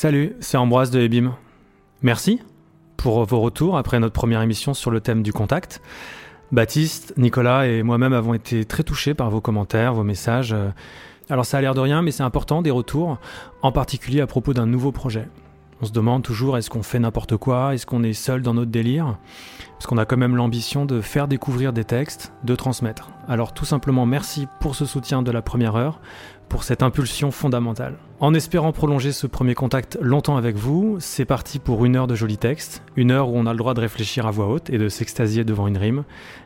Salut, c'est Ambroise de Ebim. Merci pour vos retours après notre première émission sur le thème du contact. Baptiste, Nicolas et moi-même avons été très touchés par vos commentaires, vos messages. Alors ça a l'air de rien, mais c'est important des retours, en particulier à propos d'un nouveau projet. On se demande toujours est-ce qu'on fait n'importe quoi, est-ce qu'on est seul dans notre délire? Parce qu'on a quand même l'ambition de faire découvrir des textes, de transmettre. Alors tout simplement merci pour ce soutien de la première heure, pour cette impulsion fondamentale. En espérant prolonger ce premier contact longtemps avec vous, c'est parti pour une heure de jolis textes, une heure où on a le droit de réfléchir à voix haute et de s'extasier devant une rime.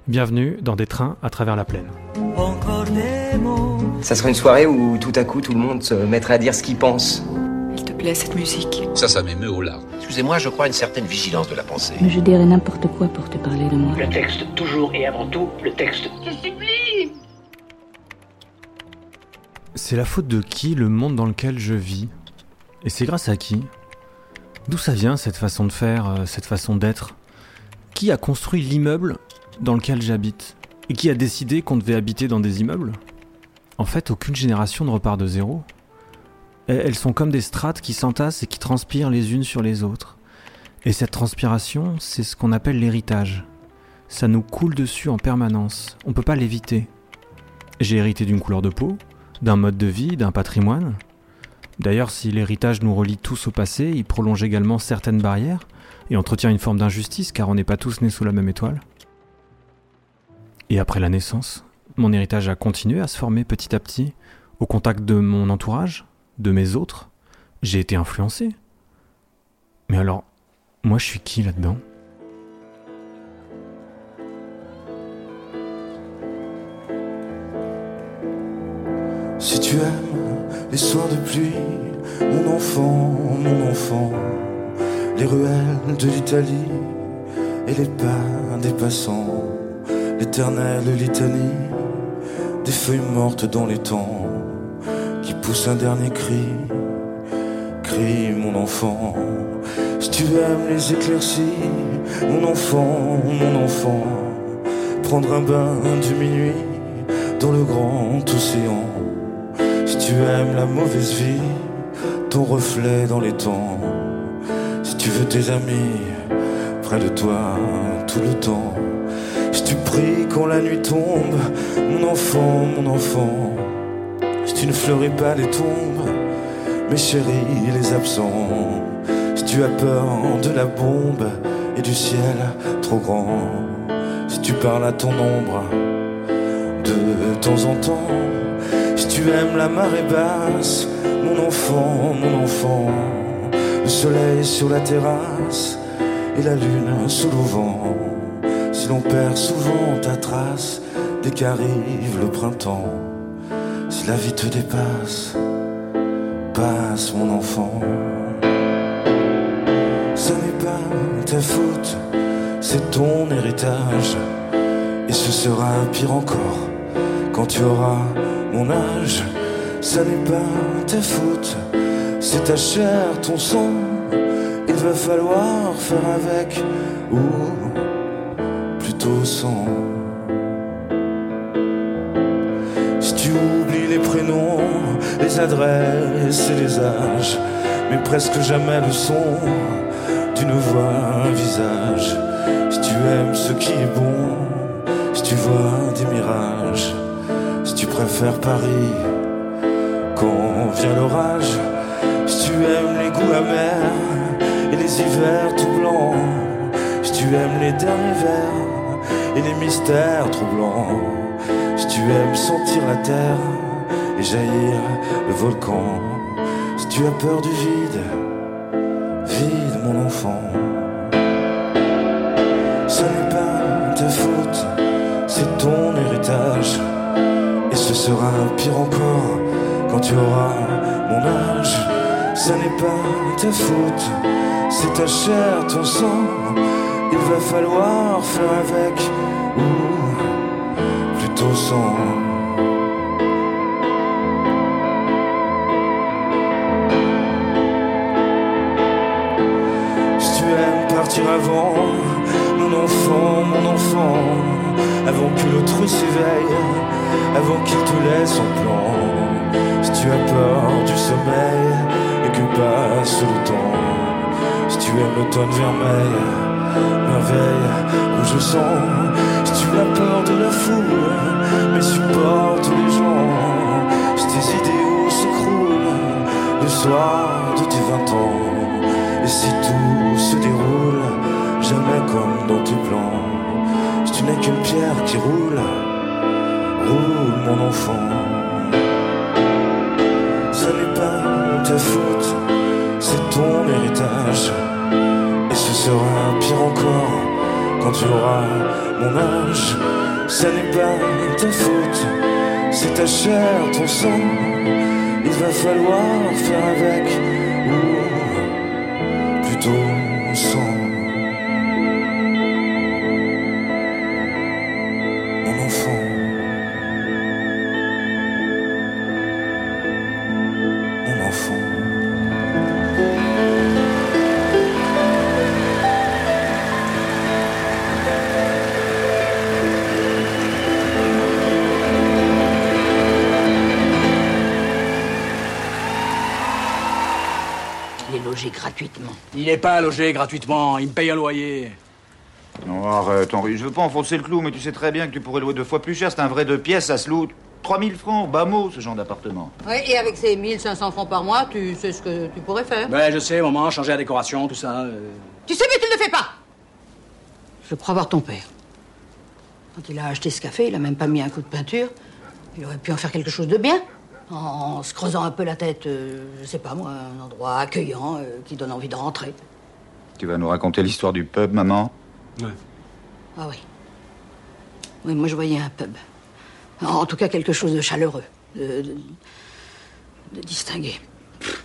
Bienvenue dans des trains à travers la plaine. Ça serait une soirée où tout à coup tout le monde se mettrait à dire ce qu'il pense cette musique. Ça, ça m'émeut au larmes. Excusez-moi, je crois à une certaine vigilance de la pensée. Mais je dirais n'importe quoi pour te parler de moi. Le texte, toujours et avant tout, le texte. Je supplie C'est la faute de qui le monde dans lequel je vis? Et c'est grâce à qui? D'où ça vient cette façon de faire, euh, cette façon d'être? Qui a construit l'immeuble dans lequel j'habite? Et qui a décidé qu'on devait habiter dans des immeubles? En fait, aucune génération ne repart de zéro. Elles sont comme des strates qui s'entassent et qui transpirent les unes sur les autres. Et cette transpiration, c'est ce qu'on appelle l'héritage. Ça nous coule dessus en permanence, on ne peut pas l'éviter. J'ai hérité d'une couleur de peau, d'un mode de vie, d'un patrimoine. D'ailleurs, si l'héritage nous relie tous au passé, il prolonge également certaines barrières et entretient une forme d'injustice car on n'est pas tous nés sous la même étoile. Et après la naissance, mon héritage a continué à se former petit à petit, au contact de mon entourage, de mes autres, j'ai été influencé. Mais alors, moi je suis qui là-dedans? Si tu aimes les soirs de pluie, mon enfant, mon enfant, les ruelles de l'Italie et les pas des passants, l'éternelle litanie des feuilles mortes dans les temps un dernier cri. Crie mon enfant, si tu aimes les éclaircies, mon enfant, mon enfant, prendre un bain du minuit dans le grand océan. Si tu aimes la mauvaise vie, ton reflet dans les temps. Si tu veux tes amis près de toi tout le temps. Si tu pries quand la nuit tombe, mon enfant, mon enfant tu ne fleuris pas les tombes, mes chéris, les absents. Si tu as peur de la bombe et du ciel trop grand, si tu parles à ton ombre de temps en temps, si tu aimes la marée basse, mon enfant, mon enfant, le soleil sur la terrasse et la lune sous le vent. Si l'on perd souvent ta trace dès qu'arrive le printemps. Si la vie te dépasse, passe mon enfant. Ce n'est pas ta faute, c'est ton héritage. Et ce sera pire encore quand tu auras mon âge. Ce n'est pas ta faute, c'est ta chair, ton sang. Il va falloir faire avec ou plutôt sans. Les adresses et les âges, mais presque jamais le son d'une voix, un visage. Si tu aimes ce qui est bon, si tu vois des mirages, si tu préfères Paris quand vient l'orage, si tu aimes les goûts amers et les hivers tout blancs, si tu aimes les derniers vers et les mystères troublants, si tu aimes sentir la terre jaillir le volcan. Si tu as peur du vide, vide mon enfant. Ce n'est pas ta faute, c'est ton héritage. Et ce sera pire encore quand tu auras mon âge. Ce n'est pas ta faute, c'est ta chair, ton sang. Il va falloir faire avec ou plutôt sans. Avant, mon enfant, mon enfant, avant que l'autre s'éveille, avant qu'il te laisse en plan. Si tu as peur du sommeil et que pas glace le temps. Si tu aimes l'automne vermeil, merveille, où je sens. Si tu as peur de la foule, mais supporte les gens. Si tes idéaux s'écroulent le soir de tes vingt ans. Et si tout se déroule, comme dans tes plans. Si tu n'es qu'une pierre qui roule, roule mon enfant. Ce n'est pas ta faute, c'est ton héritage. Et ce sera pire encore quand tu auras mon âge. Ce n'est pas ta faute, c'est ta chair, ton sang. Il va falloir faire avec, Il est logé gratuitement. Il n'est pas logé gratuitement, il me paye un loyer. Non, arrête, Henri, je veux pas enfoncer le clou, mais tu sais très bien que tu pourrais louer deux fois plus cher. C'est un vrai deux pièces, ça se loue 3000 francs, bas mot, ce genre d'appartement. Oui, et avec ces 1500 francs par mois, tu sais ce que tu pourrais faire. Ouais, je sais, maman, changer la décoration, tout ça. euh. Tu sais, mais tu ne le fais pas Je crois voir ton père. Quand il a acheté ce café, il a même pas mis un coup de peinture. Il aurait pu en faire quelque chose de bien. En, se creusant un peu la tête, euh, je sais pas moi, un endroit accueillant euh, qui donne envie de rentrer. Tu vas nous raconter l'histoire du pub, maman? Ah oui. Oui, moi je voyais un pub. En tout cas, quelque chose de chaleureux, de, de, distingué.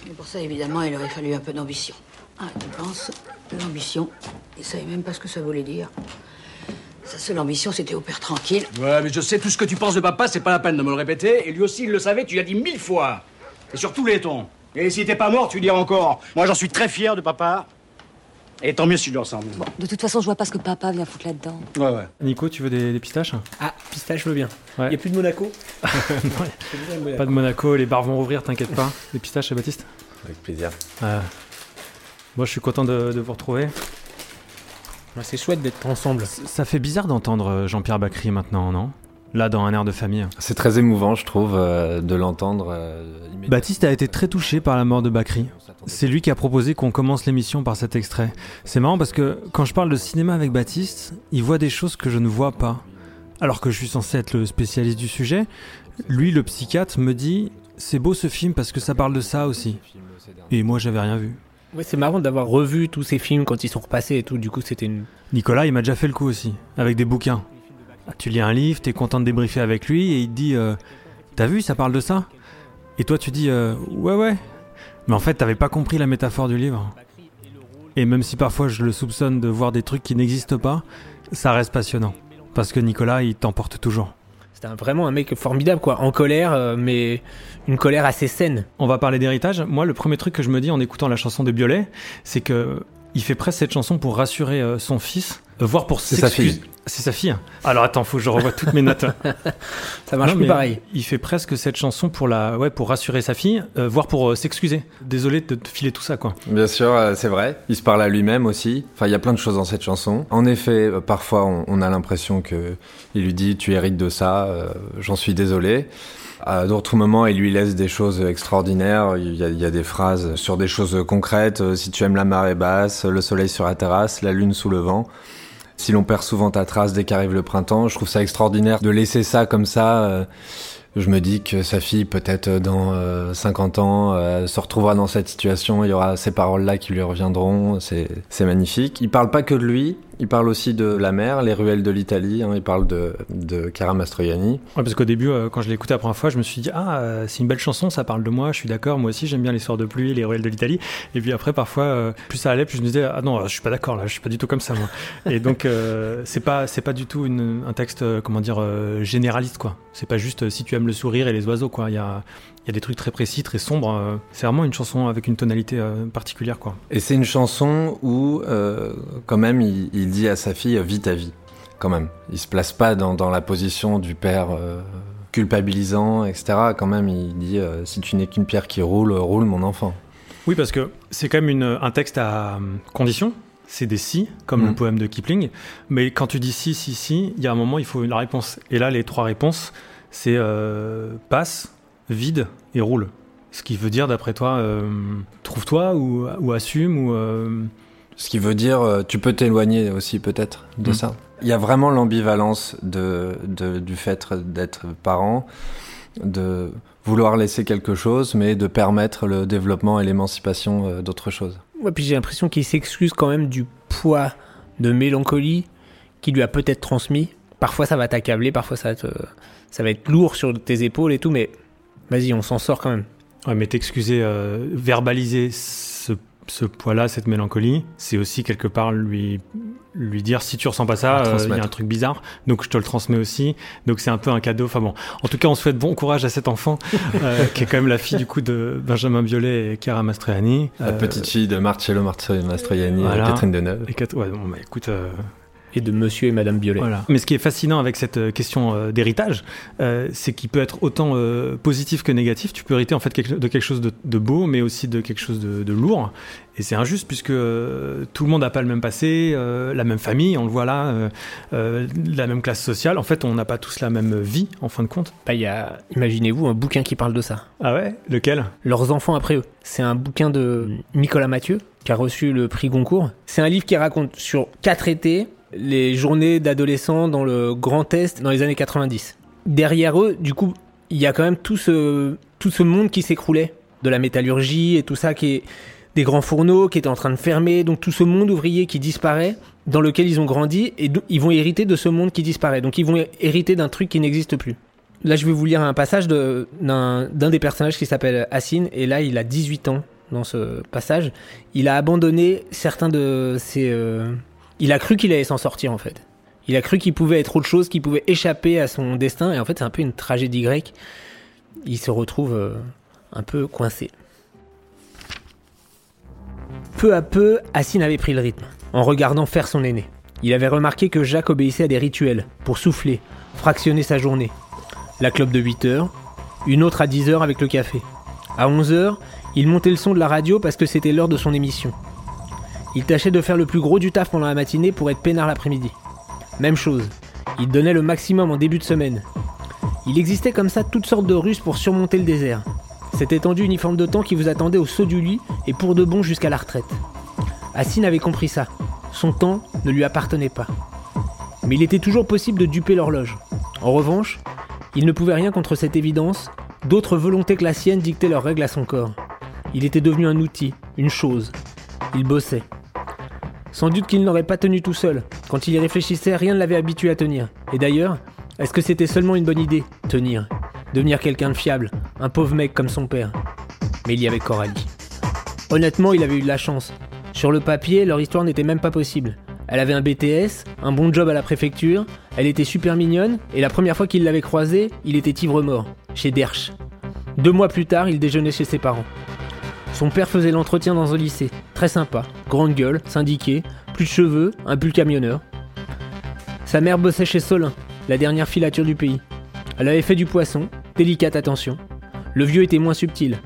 Et pour ça, évidemment, il aurait fallu un peu d'ambition. Ah, tu penses L'ambition, il savait même pas ce que ça voulait dire. Sa seule ambition, c'était au père tranquille. Ouais, mais je sais tout ce que tu penses de papa, c'est pas la peine de me le répéter. Et lui aussi, il le savait, tu l'as dit mille fois. Et sur tous les tons. Et s'il était pas mort, tu dirais encore. Moi, j'en suis très fier de papa. Et tant mieux si je lui ressemble. De toute façon, je vois pas ce que papa vient foutre là-dedans. Ouais, ouais. Nico, tu veux des, des pistaches? Ah, pistache, je veux bien. Il Ouais. a plus de Monaco? Pas de Monaco, les bars vont rouvrir, t'inquiète pas. Des pistaches, Baptiste? Avec plaisir. Euh, Moi, je suis content de, de vous retrouver. C'est chouette d'être ensemble. Ça fait bizarre d'entendre euh, Jean-Pierre Bacry maintenant, non? Là, dans un air de famille. C'est très émouvant, je trouve, euh, de l'entendre. euh. Baptiste a été très touché par la mort de Bacry. C'est lui qui a proposé qu'on commence l'émission par cet extrait. C'est marrant parce que quand je parle de cinéma avec Baptiste, il voit des choses que je ne vois pas. Alors que je suis censé être le spécialiste du sujet, lui, le psychiatre, me dit c'est beau ce film parce que ça parle de ça aussi. Et moi, j'avais rien vu. Ouais, c'est marrant d'avoir revu tous ces films quand ils sont repassés et tout. Du coup, c'était une. Nicolas, il m'a déjà fait le coup aussi, avec des bouquins. Ah, Tu lis un livre, t'es content de débriefer avec lui et il te dit euh, T'as vu, ça parle de ça? Et toi, tu dis euh, Ouais, ouais. Mais en fait, t'avais pas compris la métaphore du livre. Et même si parfois je le soupçonne de voir des trucs qui n'existent pas, ça reste passionnant. Parce que Nicolas, il t'emporte toujours. C'était vraiment un mec formidable, quoi. En colère, euh, mais une colère assez saine. On va parler d'héritage. Moi, le premier truc que je me dis en écoutant la chanson de Biolay, c'est que il fait presque cette chanson pour rassurer euh, son fils, euh, voire pour C'est sa s'excuser- fille. C'est sa fille. Alors attends, faut que je revoie toutes mes notes. Ça marche Non, plus pareil. Il fait presque cette chanson pour la, ouais, pour rassurer sa fille, euh, voire pour euh, s'excuser. Désolé de te filer tout ça, quoi. Bien sûr, euh, c'est vrai. Il se parle à lui-même aussi. Enfin, il y a plein de choses dans cette chanson. En effet, parfois, on, on a l'impression que il lui dit "Tu hérites de ça. J'en suis désolé." À d'autres moments, il lui laisse des choses extraordinaires. Il y, a, il y a des phrases sur des choses concrètes. euh, Si tu aimes la marée basse, le soleil sur la terrasse, la lune sous le vent. Si l'on perd souvent ta trace dès qu'arrive le printemps, je trouve ça extraordinaire de laisser ça comme ça. euh, je me dis que sa fille, peut-être dans euh, 50 ans, euh, se retrouvera dans cette situation. Il y aura ces paroles-là qui lui reviendront. C'est magnifique. Il parle pas que de lui. Il parle aussi de la mer, les ruelles de l'Italie. hein. Il parle de, de Cara Mastroianni. Ouais, parce qu'au début, euh, quand je l'ai écouté la première fois, je me suis dit ah, euh, c'est une belle chanson, ça parle de moi. Je suis d'accord, moi aussi, j'aime bien les soirs de pluie, les ruelles de l'Italie. Et puis après, parfois, euh, plus ça allait, plus je me disais ah non, je suis pas d'accord là, je suis pas du tout comme ça moi. Et donc, c'est pas, pas du tout une, un texte, comment dire, généraliste quoi. C'est pas juste si tu aimes le sourire et les oiseaux quoi. Il y a, il y a des trucs très précis, très sombres. euh, c'est vraiment une chanson avec une tonalité euh, particulière quoi. Et c'est une chanson où, euh, quand même, il, il dit à sa fille vis ta vie. Quand même, il se place pas dans, dans la position du père euh, culpabilisant, etc. Quand même, il dit euh, si tu n'es qu'une pierre qui roule, roule mon enfant. Oui, parce que c'est quand même une, un texte à condition. C'est des si, comme le Mm. poème de Kipling. Mais quand tu dis si, si, si, il y a un moment, il faut une réponse. Et là, les trois réponses, c'est euh, passe, vide et roule. Ce qui veut dire, d'après toi, euh, trouve-toi ou, ou assume ou. euh, Ce qui veut dire, euh, tu peux t'éloigner aussi peut-être de Mm. ça. Il y a vraiment l'ambivalence de, de- du fait d'être parent, de vouloir laisser quelque chose, mais de permettre le développement et l'émancipation d'autres choses. Ouais, puis j'ai l'impression qu'il s'excuse quand même du poids de mélancolie qu'il lui a peut-être transmis. Parfois ça va t'accabler, parfois ça va, te- ça va être lourd sur tes épaules et tout, mais vas-y, on s'en sort quand même. Ouais, mais t'excuser, euh, verbaliser ce, ce poids-là, cette mélancolie, c'est aussi quelque part lui, lui dire si tu ressens pas ça, euh, il y a un truc bizarre, donc je te le transmets aussi. Donc c'est un peu un cadeau. Enfin bon, en tout cas, on souhaite bon courage à cet enfant euh, qui est quand même la fille du coup de Benjamin Biolay et Chiara Mastroianni. La Euh, petite fille de Marcello Mastroianni, voilà. et Catherine Deneuve. Et ouais, bon, bah, écoute. Et de monsieur et madame Biolay. Voilà. Mais ce qui est fascinant avec cette euh, question euh, d'héritage, euh, c'est qu'il peut être autant euh, positif que négatif. Tu peux hériter en fait de quelque chose de, de beau, mais aussi de quelque chose de, de lourd. Et c'est injuste puisque euh, tout le monde n'a pas le même passé, euh, la même famille, on le voit là, euh, euh, la même classe sociale. En fait, on n'a pas tous la même vie, en fin de compte. Bah, il y a, imaginez-vous, un bouquin qui parle de ça. Ah ouais? Lequel? Leurs enfants après eux. C'est un bouquin de Nicolas Mathieu, qui a reçu le prix Goncourt. C'est un livre qui raconte sur quatre étés les journées d'adolescents dans le Grand Est dans les années 90. Derrière eux, du coup, il y a quand même tout ce, tout ce monde qui s'écroulait, de la métallurgie et tout ça, qui est des grands fourneaux qui étaient en train de fermer, donc tout ce monde ouvrier qui disparaît, dans lequel ils ont grandi, et ils vont hériter de ce monde qui disparaît. Donc ils vont hériter d'un truc qui n'existe plus. Là, je vais vous lire un passage d'un des personnages qui s'appelle Assine, et là, il a 18 ans dans ce passage. Il a abandonné certains de ses... euh, Il a cru qu'il allait s'en sortir, en fait. Il a cru qu'il pouvait être autre chose, qu'il pouvait échapper à son destin, et en fait, c'est un peu une tragédie grecque. Il se retrouve euh, un peu coincé. Peu à peu, Assine avait pris le rythme, en regardant faire son aîné. Il avait remarqué que Jacques obéissait à des rituels, pour souffler, fractionner sa journée. La clope de 8 heures, une autre à 10 heures avec le café. À 11 heures, il montait le son de la radio parce que c'était l'heure de son émission. Il tâchait de faire le plus gros du taf pendant la matinée pour être peinard l'après-midi. Même chose, il donnait le maximum en début de semaine. Il existait comme ça toutes sortes de ruses pour surmonter le désert. Cette étendue uniforme de temps qui vous attendait au saut du lit et pour de bon jusqu'à la retraite. Assine avait compris ça. Son temps ne lui appartenait pas. Mais il était toujours possible de duper l'horloge. En revanche, il ne pouvait rien contre cette évidence, d'autres volontés que la sienne dictaient leurs règles à son corps. Il était devenu un outil, une chose. Il bossait. Sans doute qu'il n'aurait pas tenu tout seul. Quand il y réfléchissait, rien ne l'avait habitué à tenir. Et d'ailleurs, est-ce que c'était seulement une bonne idée, tenir? Devenir quelqu'un de fiable, un pauvre mec comme son père Mais il y avait Coralie. Honnêtement, il avait eu de la chance. Sur le papier, leur histoire n'était même pas possible. Elle avait un BTS, un bon job à la préfecture, elle était super mignonne, et la première fois qu'il l'avait croisée, il était ivre-mort, chez Dersch. Deux mois plus tard, il déjeunait chez ses parents. Son père faisait l'entretien dans un lycée, très sympa, grande gueule, syndiqué, plus de cheveux, un pull camionneur. Sa mère bossait chez Solin, la dernière filature du pays. Elle avait fait du poisson, délicate attention. Le vieux était moins subtil.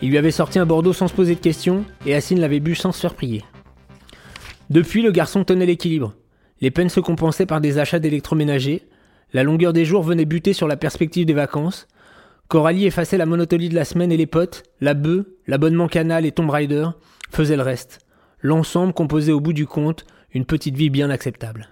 Il lui avait sorti un Bordeaux sans se poser de questions, et Assine l'avait bu sans se faire prier. Depuis, le garçon tenait l'équilibre. Les peines se compensaient par des achats d'électroménager, la longueur des jours venait buter sur la perspective des vacances, Coralie effaçait la monotonie de la semaine et les potes, la bœuf, l'abonnement Canal et Tomb Raider faisaient le reste. L'ensemble composait au bout du compte une petite vie bien acceptable.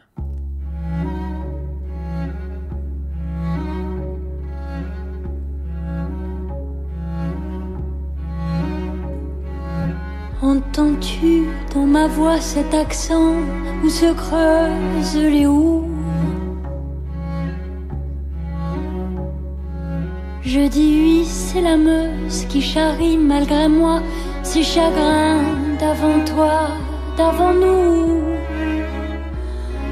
Entends-tu dans ma voix cet accent où se creusent les houes Je dis oui, c'est la Meuse qui charrie malgré moi ses chagrins d'avant toi, d'avant nous.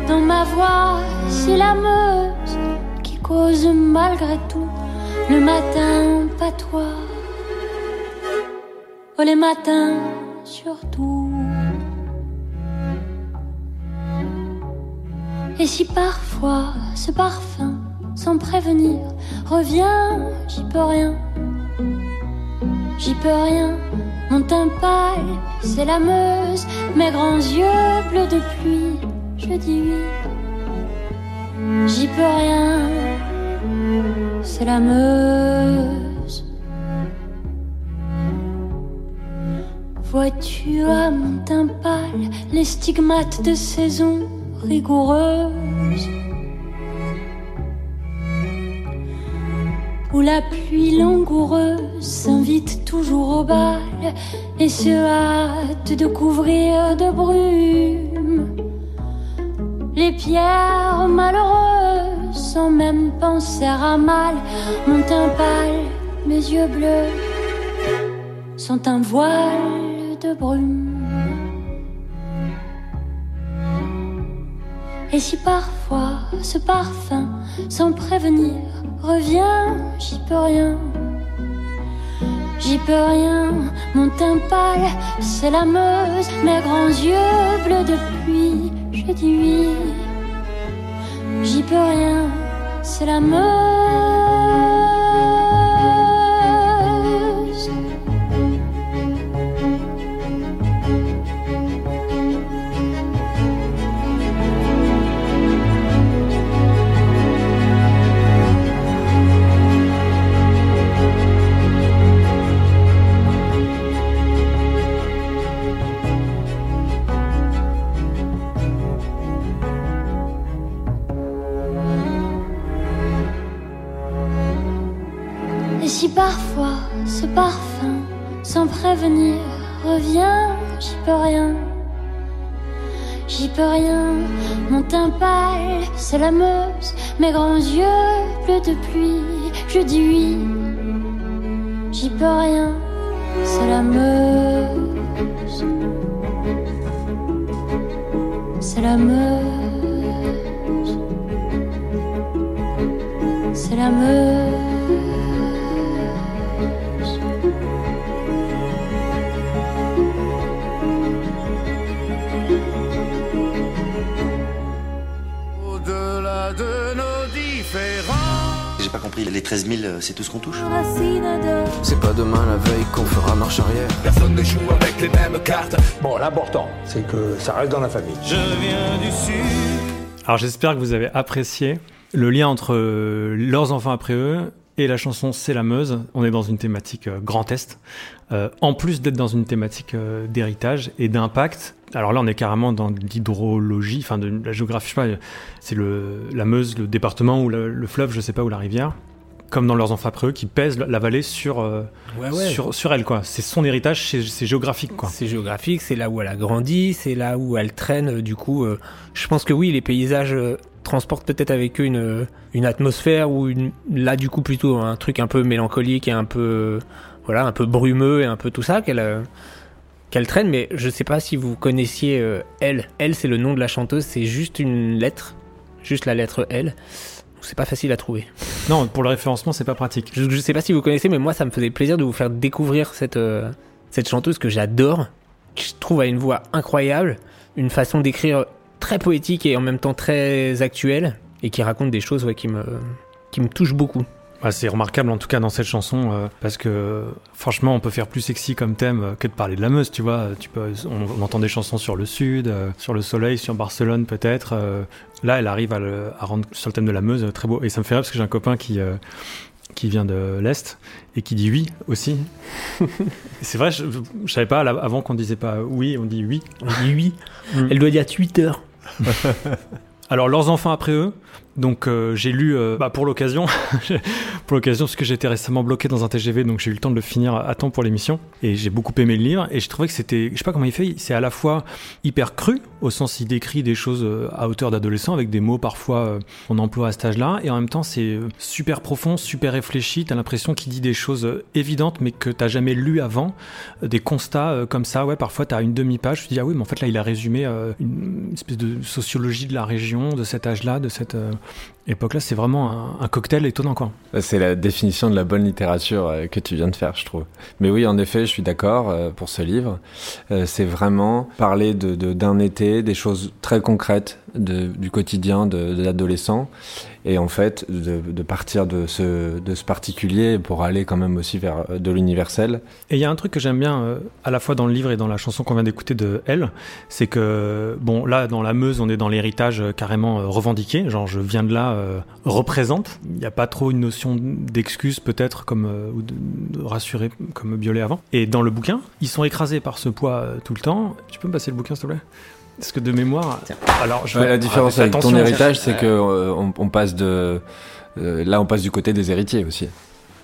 Dans ma voix, c'est la Meuse qui cause malgré tout le matin patois. Oh, les matins surtout. Et si parfois ce parfum, sans prévenir, revient, j'y peux rien. J'y peux rien, mon teint pâle, c'est la Meuse, mes grands yeux bleus de pluie, je dis oui. J'y peux rien, c'est la Meuse. Vois-tu à mon teint pâle les stigmates de saison rigoureuse Où la pluie langoureuse s'invite toujours au bal et se hâte de couvrir de brume les pierres malheureuses sans même penser à mal. Mon teint pâle, mes yeux bleus sont un voile de brume. Et si parfois ce parfum, sans prévenir, revient, j'y peux rien. J'y peux rien, mon teint pâle, c'est la Meuse, mes grands yeux bleus de pluie, je dis oui. J'y peux rien, c'est la Meuse. Sans prévenir, revient, j'y peux rien. J'y peux rien, mon teint pâle, c'est la Meuse, mes grands yeux bleus de pluie, je dis oui. J'y peux rien, c'est la Meuse. C'est la Meuse. C'est la Meuse. Pas compris, les 13 000, c'est tout ce qu'on touche C'est pas demain la veille qu'on fera marche arrière. Personne ne joue avec les mêmes cartes. Bon, l'important, c'est que ça reste dans la famille. Je viens du sud. Alors j'espère que vous avez apprécié le lien entre euh, leurs enfants après eux et la chanson C'est la Meuse. On est dans une thématique euh, Grand Est, euh, en plus d'être dans une thématique euh, d'héritage et d'impact. Alors là, on est carrément dans l'hydrologie, enfin de la géographie, je sais pas, c'est le, la Meuse, le département ou le, le fleuve, je sais pas, ou la rivière. Comme dans leurs enfants après eux, qui pèsent la vallée sur, Ouais, ouais. sur, sur elle, quoi. C'est son héritage, c'est c'est géographique, quoi. C'est géographique, c'est là où elle a grandi, c'est là où elle traîne. Du coup, je pense que oui, les paysages transportent peut-être avec eux une, une atmosphère ou une, là du coup plutôt un truc un peu mélancolique et un peu voilà un peu brumeux et un peu tout ça qu'elle euh, qu'elle traîne. Mais je sais pas si vous connaissiez euh, elle. Elle, c'est le nom de la chanteuse. C'est juste une lettre, juste la lettre L. C'est pas facile à trouver. Non, pour le référencement, c'est pas pratique. Je, je sais pas si vous connaissez, mais moi, ça me faisait plaisir de vous faire découvrir cette, euh, cette chanteuse que j'adore, je trouve a une voix incroyable, une façon d'écrire très poétique et en même temps très actuelle, et qui raconte des choses ouais, qui, me, qui me touchent beaucoup. C'est remarquable en tout cas dans cette chanson euh, parce que franchement on peut faire plus sexy comme thème euh, que de parler de la Meuse tu vois. Tu peux on, on entend des chansons sur le sud euh, sur le soleil sur Barcelone peut-être euh, là elle arrive à, le, à rendre sur le thème de la Meuse euh, très beau. Et ça me fait rire parce que j'ai un copain qui euh, qui vient de l'est et qui dit oui aussi. C'est vrai je, je savais pas avant qu'on disait pas oui on dit oui. On dit oui. Elle doit dire Twitter. Alors leurs enfants après eux. Donc euh, j'ai lu euh, bah, pour l'occasion, pour l'occasion parce que j'étais récemment bloqué dans un TGV, donc j'ai eu le temps de le finir à temps pour l'émission. Et j'ai beaucoup aimé le livre et je trouvais que c'était, je sais pas comment il fait, c'est à la fois hyper cru au sens il décrit des choses euh, à hauteur d'adolescent avec des mots parfois euh, qu'on emploie à cet âge-là, et en même temps c'est euh, super profond, super réfléchi. T'as l'impression qu'il dit des choses évidentes mais que t'as jamais lu avant, des constats comme ça. Ouais, parfois t'as une demi-page, tu te dis ah oui, mais en fait là il a résumé une espèce de sociologie de la région, de cet âge-là, de cette époque-là. C'est vraiment un, cocktail étonnant quoi. C'est la définition de la bonne littérature euh, que tu viens de faire, je trouve. Mais oui, en effet, je suis d'accord euh, pour ce livre. Euh, c'est vraiment parler de, de- d'un été, des choses très concrètes de- du quotidien de, de l'adolescent. Et en fait de, partir de ce, particulier pour aller quand même aussi vers euh, de l'universel. Et il y a un truc que j'aime bien euh, à la fois dans le livre et dans la chanson qu'on vient d'écouter de Elle, c'est que bon là dans la Meuse on est dans l'héritage euh, carrément revendiqué, genre je viens de là représente. Il n'y a pas trop une notion d'excuse peut-être comme ou de, de rassurer comme Biolay avant. Et dans le bouquin ils sont écrasés par ce poids tout le temps. Tu peux me passer le bouquin s'il te plaît? Parce que de mémoire, alors je Ouais, vais- la différence avec ton héritage, c'est que euh, on, on passe de euh, là on passe du côté des héritiers aussi.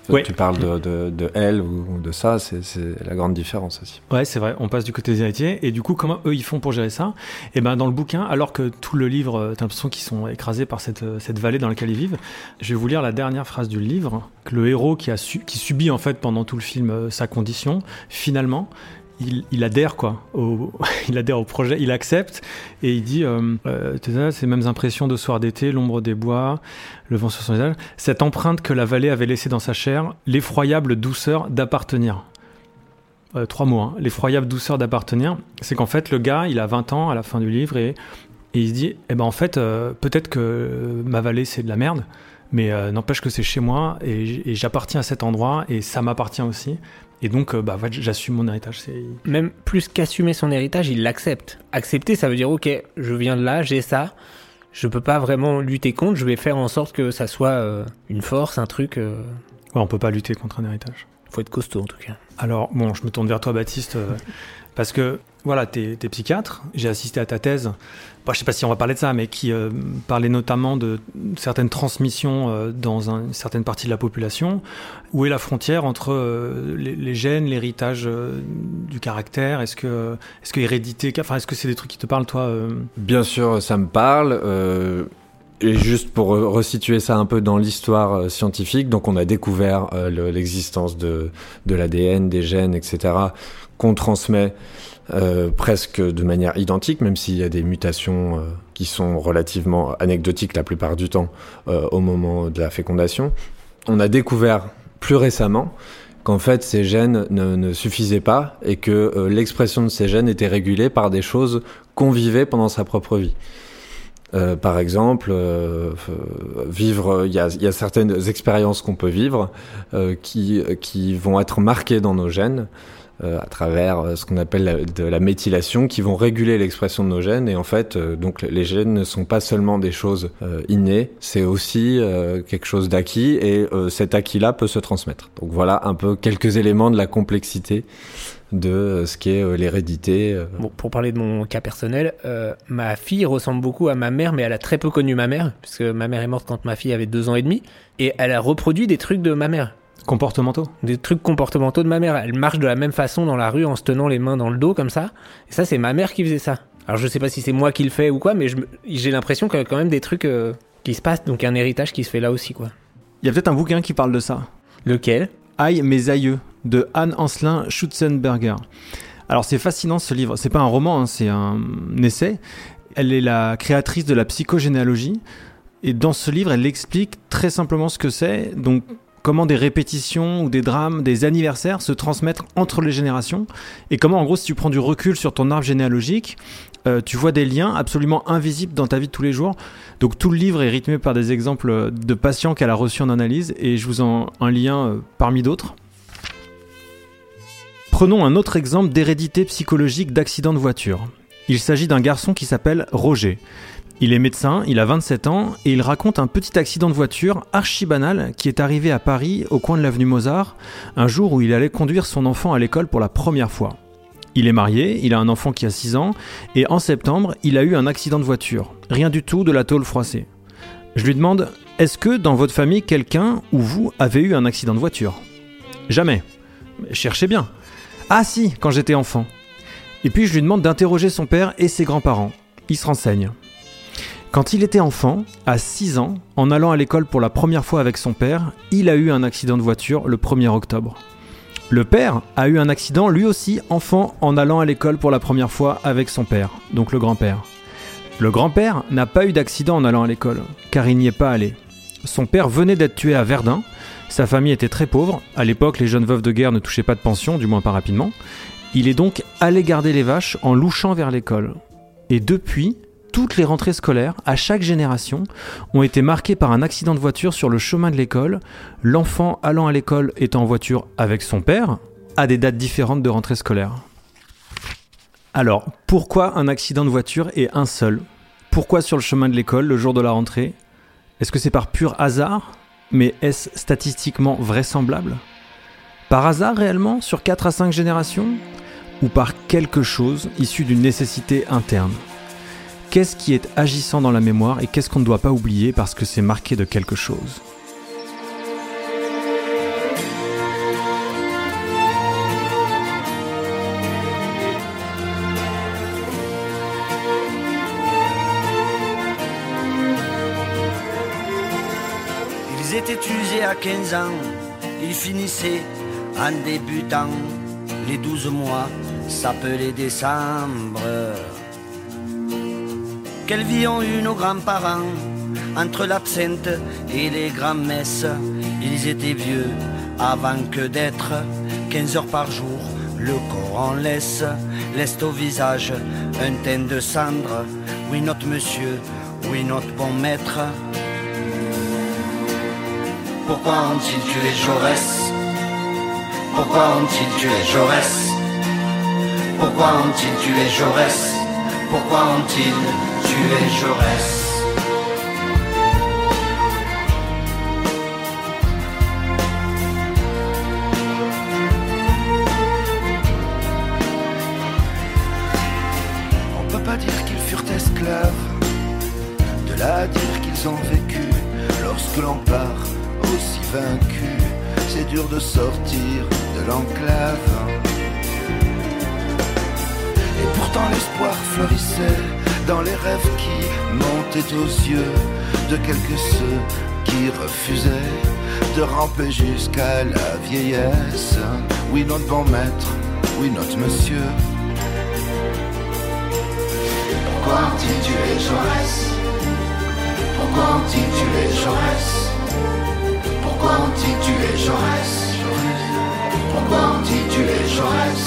Ouais. Tu parles de, de, de elle ou de ça, c'est la grande différence aussi. Ouais, c'est vrai, on passe du côté des héritiers. Et du coup, comment eux, ils font pour gérer ça? Et ben, dans le bouquin, alors que tout le livre, euh, t'as l'impression qu'ils sont écrasés par cette, euh, cette vallée dans laquelle ils vivent, je vais vous lire la dernière phrase du livre, que le héros qui, a su, qui subit en fait pendant tout le film euh, sa condition, finalement, il, adhère au, projet, il accepte et il dit euh, euh, ces mêmes impressions de soir d'été, l'ombre des bois, le vent sur son visage, cette empreinte que la vallée avait laissée dans sa chair, l'effroyable douceur d'appartenir. Euh, trois mots, hein. l'effroyable douceur d'appartenir, c'est qu'en fait le gars, il a 20 ans à la fin du livre et, et il se dit, eh ben en fait, euh, peut-être que ma vallée c'est de la merde, mais n'empêche que c'est chez moi et j'appartiens à cet endroit et ça m'appartient aussi. Et donc, euh, bah, j'assume mon héritage. Même plus qu'assumer son héritage, il l'accepte. Accepter, ça veut dire, ok, je viens de là, j'ai ça, je peux pas vraiment lutter contre, je vais faire en sorte que ça soit euh, une force, un truc. euh, Ouais, on peut pas lutter contre un héritage. Faut être costaud en tout cas. Alors, bon, je me tourne vers toi, Baptiste, euh, parce que, voilà, t'es es psychiatre, j'ai assisté à ta thèse, bon, je sais pas si on va parler de ça, mais qui euh, parlait notamment de certaines transmissions euh, dans un- une certaine partie de la population. Où est la frontière entre euh, les, les gènes, l'héritage euh, du caractère? Est-ce que, est-ce que hérédité, enfin, est-ce que c'est des trucs qui te parlent, toi euh? Bien sûr, ça me parle. Et juste pour re- resituer ça un peu dans l'histoire euh, scientifique, donc on a découvert euh, le- l'existence de, de l'ADN, des gènes, etc., qu'on transmet euh, presque de manière identique, même s'il y a des mutations qui sont relativement anecdotiques la plupart du temps au moment de la fécondation. On a découvert plus récemment qu'en fait ces gènes ne, ne suffisaient pas et que l'expression de ces gènes était régulée par des choses qu'on vivait pendant sa propre vie. Euh, par exemple, euh, vivre, il y a, y a certaines expériences qu'on peut vivre euh, qui, qui vont être marquées dans nos gènes euh, à travers euh, ce qu'on appelle la, de la méthylation, qui vont réguler l'expression de nos gènes. Et en fait, euh, donc les gènes ne sont pas seulement des choses innées, c'est aussi quelque chose d'acquis, et cet acquis-là peut se transmettre. Donc voilà un peu quelques éléments de la complexité de euh, ce qu'est euh, l'hérédité. euh. Bon, pour parler de mon cas personnel, euh, ma fille ressemble beaucoup à ma mère, mais elle a très peu connu ma mère, puisque ma mère est morte quand ma fille avait deux ans et demi, et elle a reproduit des trucs de ma mère. Comportementaux? Des trucs comportementaux de ma mère. Elle marche de la même façon dans la rue en se tenant les mains dans le dos comme ça. Et ça, c'est ma mère qui faisait ça. Alors je sais pas si c'est moi qui le fais ou quoi, mais j'ai l'impression qu'il y a quand même des trucs euh, qui se passent, donc un héritage qui se fait là aussi, quoi. Il y a peut-être un bouquin qui parle de ça. Lequel? Aïe, mes aïeux, de Anne Ancelin Schutzenberger. Alors c'est fascinant ce livre. C'est pas un roman, hein, c'est un essai. Elle est la créatrice de la psychogénéalogie. Et dans ce livre, elle explique très simplement ce que c'est. Donc comment des répétitions ou des drames, des anniversaires se transmettent entre les générations. Et comment, en gros, si tu prends du recul sur ton arbre généalogique, euh, tu vois des liens absolument invisibles dans ta vie de tous les jours. Donc tout le livre est rythmé par des exemples de patients qu'elle a reçus en analyse et je vous en un lien euh, parmi d'autres. Prenons un autre exemple d'hérédité psychologique d'accident de voiture. Il s'agit d'un garçon qui s'appelle Roger. Il est médecin, il a 27 ans et il raconte un petit accident de voiture archi banal qui est arrivé à Paris au coin de l'avenue Mozart un jour où il allait conduire son enfant à l'école pour la première fois. Il est marié, il a un enfant qui a 6 ans, et en septembre, il a eu un accident de voiture. Rien du tout de la tôle froissée. Je lui demande Est-ce que dans votre famille, quelqu'un ou vous avez eu un accident de voiture? Jamais. Cherchez bien. Ah si, quand j'étais enfant. Et puis je lui demande d'interroger son père et ses grands-parents. Il se renseigne. Quand il était enfant, à 6 ans, en allant à l'école pour la première fois avec son père, il a eu un accident de voiture le 1er octobre. Le père a eu un accident lui aussi enfant en allant à l'école pour la première fois avec son père, donc le grand-père. Le grand-père n'a pas eu d'accident en allant à l'école, car il n'y est pas allé. Son père venait d'être tué à Verdun, sa famille était très pauvre, à l'époque les jeunes veuves de guerre ne touchaient pas de pension, du moins pas rapidement. Il est donc allé garder les vaches en louchant vers l'école. Et depuis, toutes les rentrées scolaires, à chaque génération, ont été marquées par un accident de voiture sur le chemin de l'école, l'enfant allant à l'école étant en voiture avec son père, à des dates différentes de rentrée scolaire. Alors, pourquoi un accident de voiture et un seul? Pourquoi sur le chemin de l'école, le jour de la rentrée? Est-ce que c'est par pur hasard? Mais est-ce statistiquement vraisemblable? Par hasard réellement, sur 4 à 5 générations? Ou par quelque chose issu d'une nécessité interne? Qu'est-ce qui est agissant dans la mémoire et qu'est-ce qu'on ne doit pas oublier parce que c'est marqué de quelque chose? Ils étaient usés à 15 ans, ils finissaient en débutant. Les 12 mois s'appelaient décembre. Quelle vie ont eu nos grands-parents? Entre l'absinthe et les grands-messes Ils étaient vieux avant que d'être 15 heures par jour. Le corps en laisse, laisse au visage un teint de cendre. Oui, notre monsieur, oui, notre bon maître. Pourquoi ont-ils tué Jaurès Pourquoi ont-ils tué Jaurès Pourquoi ont-ils tué Jaurès Pourquoi ont-ils tué Jaurès On peut pas dire qu'ils furent esclaves, de là à dire qu'ils ont vécu lorsque l'on aussi C'est dur de sortir de l'enclave. Et pourtant l'espoir fleurissait dans les rêves qui montaient aux yeux de quelques ceux qui refusaient de ramper jusqu'à la vieillesse. Oui, notre bon maître, oui, notre monsieur. Pourquoi ont-ils tué Jaurès? Pourquoi ont-ils tué Jaurès? Tué Jaurès. Pourquoi ont-ils tué Jaurès?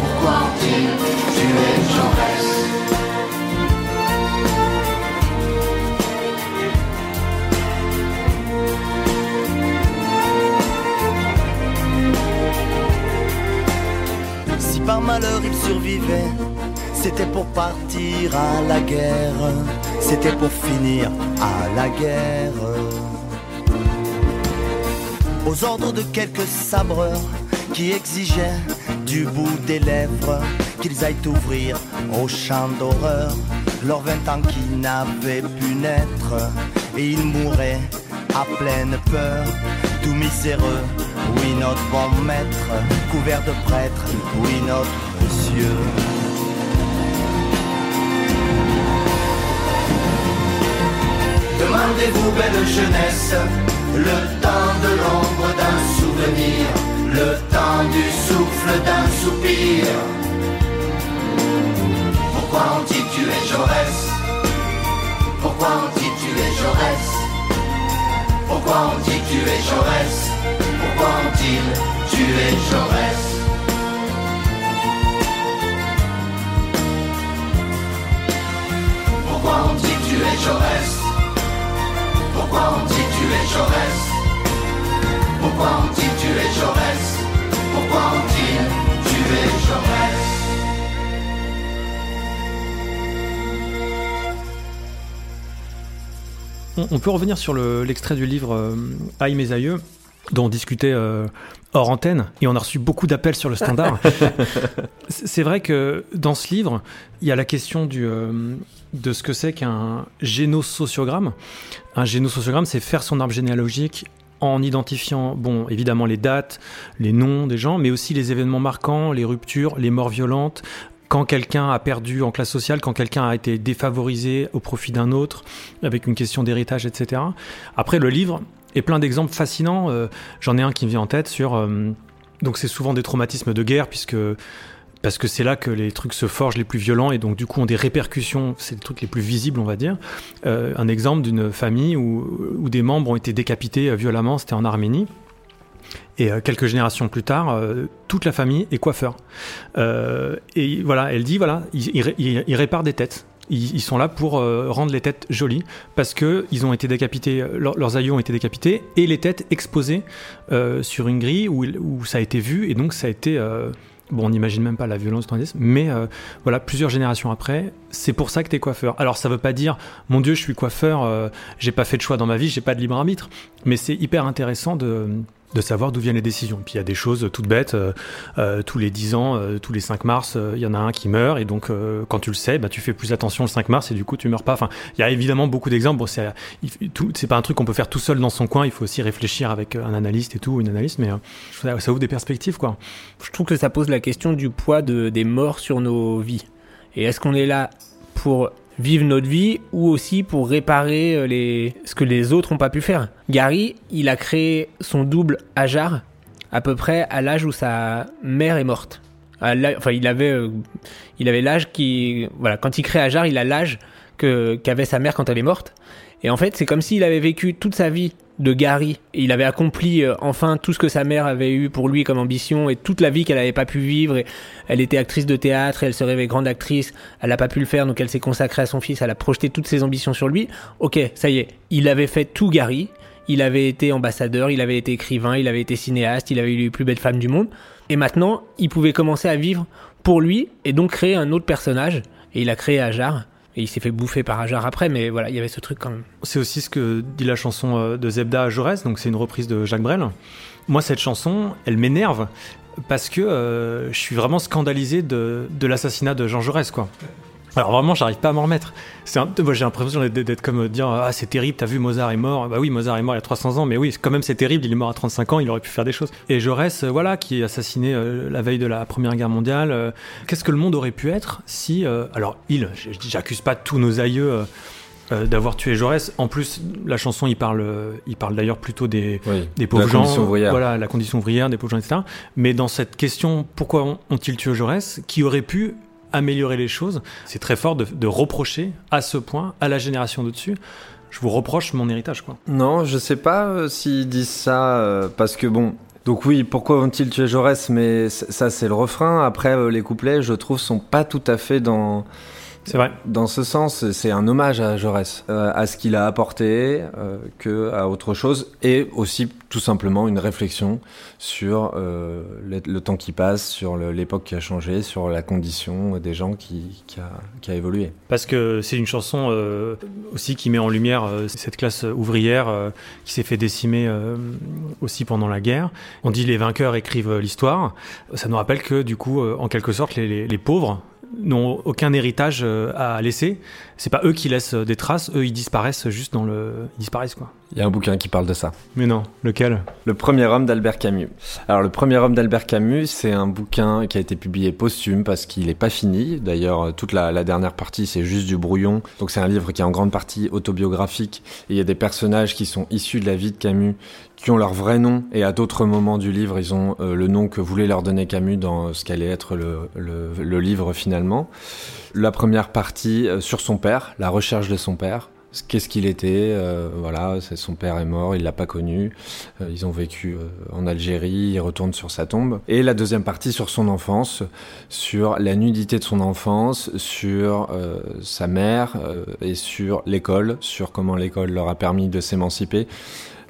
Pourquoi ont-ils tué Jaurès? Si par malheur il survivait, c'était pour partir à la guerre, c'était pour finir à la guerre. Aux ordres de quelques sabreurs qui exigeaient du bout des lèvres qu'ils aillent ouvrir au champ d'horreur leurs vingt ans qui n'avaient pu naître et ils mouraient à pleine peur, tout miséreux. Oui, notre bon maître, couvert de prêtres, oui, notre monsieur. Demandez-vous, belle jeunesse, le temps de l'ombre d'un souvenir, le temps du souffle d'un soupir. Pourquoi on dit tu es Jaurès? Pourquoi on dit tu es Jaurès? Pourquoi on dit tu es Jaurès? Pourquoi on dit tu es Jaurès? Pourquoi on dit tu es Jaurès? Pourquoi on dit tu tué Jaurès. Pourquoi ont-ils tué Jaurès? Pourquoi ont-ils tué Jaurès? On, on peut revenir sur le- l'extrait du livre euh, Aïe mes aïeux, dont on discutait euh, hors antenne, et on a reçu beaucoup d'appels sur le standard. C'est c'est vrai que dans ce livre, il y a la question du, euh, de ce que c'est qu'un génosociogramme. Un génosociogramme, c'est faire son arbre généalogique en identifiant, bon, évidemment les dates, les noms des gens, mais aussi les événements marquants, les ruptures, les morts violentes, quand quelqu'un a perdu en classe sociale, quand quelqu'un a été défavorisé au profit d'un autre, avec une question d'héritage, etc. Après, le livre est plein d'exemples fascinants. Euh, J'en ai un qui me vient en tête sur. euh, donc, c'est souvent des traumatismes de guerre, puisque. Parce que c'est là que les trucs se forgent les plus violents et donc du coup ont des répercussions, c'est les trucs les plus visibles on va dire. Euh, un exemple d'une famille où, des membres ont été décapités euh, violemment, c'était en Arménie. Et euh, quelques générations plus tard, toute la famille est coiffeur. Et voilà, elle dit voilà, il, il ré- il- il répare des têtes. ils, ils sont là pour rendre les têtes jolies parce que ils ont été décapités, leur- leurs aïeux ont été décapités et les têtes exposées sur une grille où, ça a été vu et donc ça a été Bon, on n'imagine même pas la violence du nazisme, mais euh, voilà, plusieurs générations après, c'est pour ça que t'es coiffeur. Alors, ça veut pas dire, mon Dieu, je suis coiffeur, euh, j'ai pas fait de choix dans ma vie, j'ai pas de libre arbitre, mais c'est hyper intéressant de, de savoir d'où viennent les décisions. Puis il y a des choses toutes bêtes, euh, euh, tous les 10 ans, euh, tous les 5 mars, euh, il y en a un qui meurt, et donc euh, quand tu le sais, bah, tu fais plus attention le 5 mars, et du coup, tu meurs pas. Enfin, il y a évidemment beaucoup d'exemples. Bon, c'est c'est pas un truc qu'on peut faire tout seul dans son coin, il faut aussi réfléchir avec un analyste et tout, ou une analyste, mais ça, ça ouvre des perspectives, quoi. Je trouve que ça pose la question du poids de, des morts sur nos vies. Et est-ce qu'on est là pour vivre notre vie ou aussi pour réparer euh, ce que les autres n'ont pas pu faire Gary, il a créé son double Ajar à peu près à l'âge où sa mère est morte. Enfin, il avait, euh, il avait l'âge qui, voilà, quand il crée Ajar, il a l'âge que qu'avait sa mère quand elle est morte. Et en fait, c'est comme s'il avait vécu toute sa vie de Gary. Il avait accompli euh, enfin tout ce que sa mère avait eu pour lui comme ambition et toute la vie qu'elle n'avait pas pu vivre. Et elle était actrice de théâtre, et elle se rêvait grande actrice. Elle n'a pas pu le faire, donc elle s'est consacrée à son fils. Elle a projeté toutes ses ambitions sur lui. Ok, ça y est, il avait fait tout Gary. Il avait été ambassadeur, il avait été écrivain, il avait été cinéaste, il avait eu les plus belles femmes du monde. Et maintenant, il pouvait commencer à vivre pour lui et donc créer un autre personnage. Et il a créé Ajar. Il s'est fait bouffer par Ajar après, mais voilà, il y avait ce truc quand même. C'est aussi ce que dit la chanson euh, de Zebda à Jaurès, donc c'est une reprise de Jacques Brel. Moi, cette chanson, elle m'énerve parce que euh, je suis vraiment scandalisé de, de l'assassinat de Jean Jaurès, quoi. Alors vraiment, j'arrive pas à m'en remettre. C'est un- moi, j'ai l'impression d'être- comme euh, dire ah c'est terrible, t'as vu Mozart est mort. Bah oui, Mozart est mort il y a 300 ans, mais oui, quand même c'est terrible. Il est mort à 35 ans, il aurait pu faire des choses. Et Jaurès, euh, voilà, qui est assassiné euh, la veille de la Première Guerre mondiale. euh, Qu'est-ce que le monde aurait pu être si euh, alors il, j'accuse pas tous nos aïeux. euh, d'avoir tué Jaurès. En plus, la chanson, il parle, euh, il parle d'ailleurs plutôt des, Oui, des de pauvres la gens, condition ouvrière. voilà, la condition ouvrière, des pauvres gens, etc. Mais dans cette question, pourquoi ont- ont-ils tué Jaurès, qui aurait pu améliorer les choses C'est très fort de, de reprocher à ce point à la génération d'au-dessus. Je vous reproche mon héritage, quoi. Non, je sais pas euh, s'ils disent ça euh, parce que bon. Donc oui, pourquoi ont-ils tué Jaurès? Mais ça, c'est le refrain. Après, euh, les couplets, je trouve, sont pas tout à fait dans. C'est vrai. Dans ce sens, c'est un hommage à Jaurès, euh, à ce qu'il a apporté, euh, que à autre chose, et aussi tout simplement une réflexion sur euh, le, temps qui passe, sur l'époque qui a changé, sur la condition des gens qui, a, évolué. Parce que c'est une chanson euh, aussi qui met en lumière euh, cette classe ouvrière qui s'est fait décimer aussi pendant la guerre. On dit les vainqueurs écrivent l'histoire. Ça nous rappelle que du coup, en quelque sorte, les pauvres n'ont aucun héritage euh, à laisser. C'est pas eux qui laissent euh, des traces, eux ils disparaissent juste dans le, ils disparaissent quoi. Il y a un bouquin qui parle de ça. Mais non, lequel? Le premier homme d'Albert Camus. Alors, le premier homme d'Albert Camus, c'est un bouquin qui a été publié posthume parce qu'il n'est pas fini. D'ailleurs, euh, toute la, la dernière partie, c'est juste du brouillon. Donc, c'est un livre qui est en grande partie autobiographique. Et il y a des personnages qui sont issus de la vie de Camus, qui ont leur vrai nom. Et à d'autres moments du livre, ils ont euh, le nom que voulait leur donner Camus dans ce qu'allait être le, le, le livre finalement. La première partie euh, sur son père, la recherche de son père. Qu'est-ce qu'il était euh, Voilà, son père est mort, il l'a pas connu. Euh, ils ont vécu euh, en Algérie, il retourne sur sa tombe. Et la deuxième partie sur son enfance, sur la nudité de son enfance, sur sa mère et sur l'école, sur comment l'école leur a permis de s'émanciper,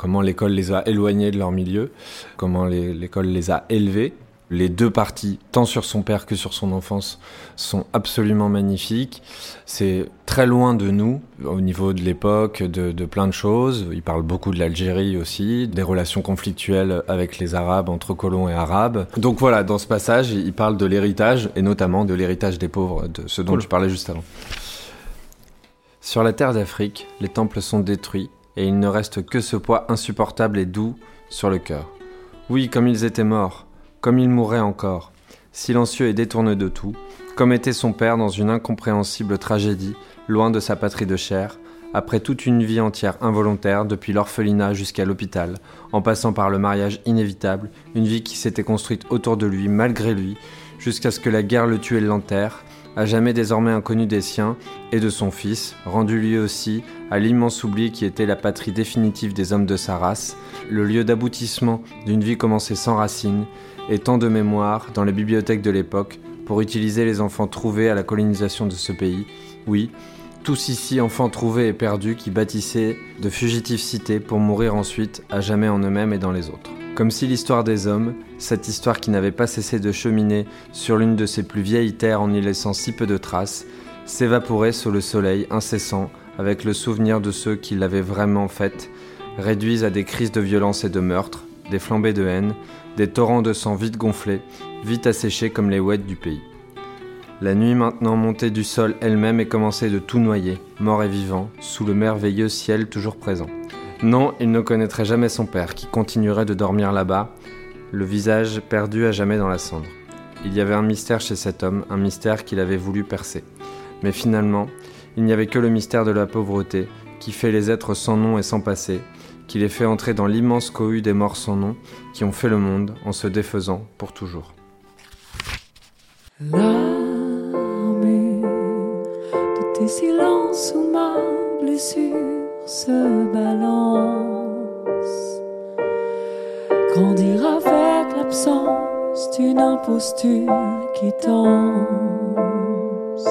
comment l'école les a éloignés de leur milieu, comment l'école les a élevés. Les deux parties, tant sur son père que sur son enfance, sont absolument magnifiques. C'est très loin de nous, au niveau de l'époque, de, de plein de choses. Il parle beaucoup de l'Algérie aussi, des relations conflictuelles avec les Arabes, entre colons et Arabes. Donc voilà, dans ce passage, il parle de l'héritage, et notamment de l'héritage des pauvres, de ce dont Cool. tu parlais juste avant. Sur la terre d'Afrique, les temples sont détruits, et il ne reste que ce poids insupportable et doux sur le cœur. Oui, comme ils étaient morts, comme ils mourraient encore, silencieux et détournés de tout, comme était son père dans une incompréhensible tragédie, loin de sa patrie de chair, après toute une vie entière involontaire, depuis l'orphelinat jusqu'à l'hôpital, en passant par le mariage inévitable, une vie qui s'était construite autour de lui, malgré lui, jusqu'à ce que la guerre le tue et l'enterre, à jamais désormais inconnu des siens et de son fils, rendu lui aussi à l'immense oubli qui était la patrie définitive des hommes de sa race, le lieu d'aboutissement d'une vie commencée sans racines, et tant de mémoires dans les bibliothèques de l'époque pour utiliser les enfants trouvés à la colonisation de ce pays. Oui, tous ici enfants trouvés et perdus qui bâtissaient de fugitives cités pour mourir ensuite à jamais en eux-mêmes et dans les autres. Comme si l'histoire des hommes, cette histoire qui n'avait pas cessé de cheminer sur l'une de ces plus vieilles terres en y laissant si peu de traces, s'évaporait sous le soleil incessant avec le souvenir de ceux qui l'avaient vraiment faite, réduits à des crises de violence et de meurtre, des flambées de haine, des torrents de sang vite gonflés, vite asséchés comme les ouettes du pays. La nuit maintenant montée du sol elle-même et commençait de tout noyer, mort et vivant, sous le merveilleux ciel toujours présent. Non, il ne connaîtrait jamais son père, qui continuerait de dormir là-bas, le visage perdu à jamais dans la cendre. Il y avait un mystère chez cet homme, un mystère qu'il avait voulu percer. Mais finalement, il n'y avait que le mystère de la pauvreté, qui fait les êtres sans nom et sans passé, qui les fait entrer dans l'immense cohue des morts sans nom, qui ont fait le monde en se défaisant pour toujours. Tes silences où ma blessure se balance. Grandir avec l'absence d'une imposture qui danse.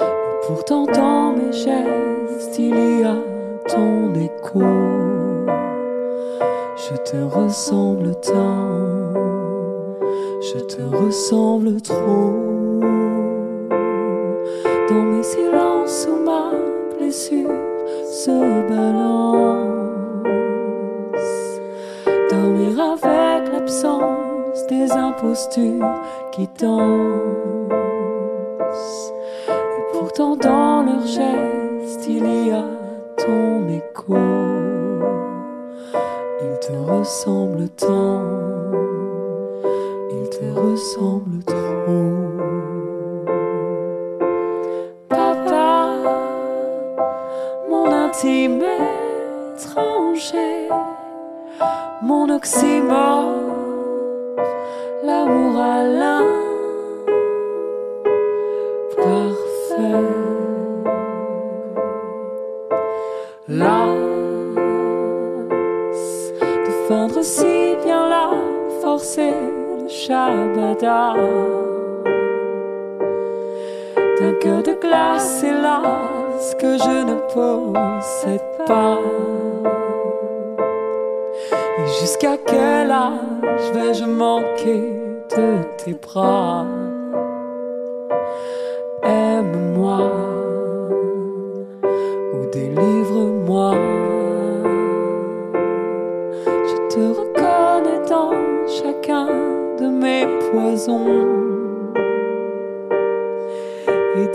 Et pourtant dans mes gestes il y a ton écho. Je te ressemble tant, je te ressemble trop. Dans mes silences blessure se balance. Dormir avec l'absence des impostures qui dansent. Et pourtant dans leurs gestes il y a ton écho. Ils te ressemblent tant, ils te ressemblent trop. Intime étranger, mon oxymore, l'amour à l'un. Parfait. Las de feindre si bien la force et le shabada d'un cœur de glace, hélas, que je ne possède pas. Et jusqu'à quel âge vais-je manquer de tes bras? Aime-moi ou délivre-moi. Je te reconnais dans chacun de mes poisons.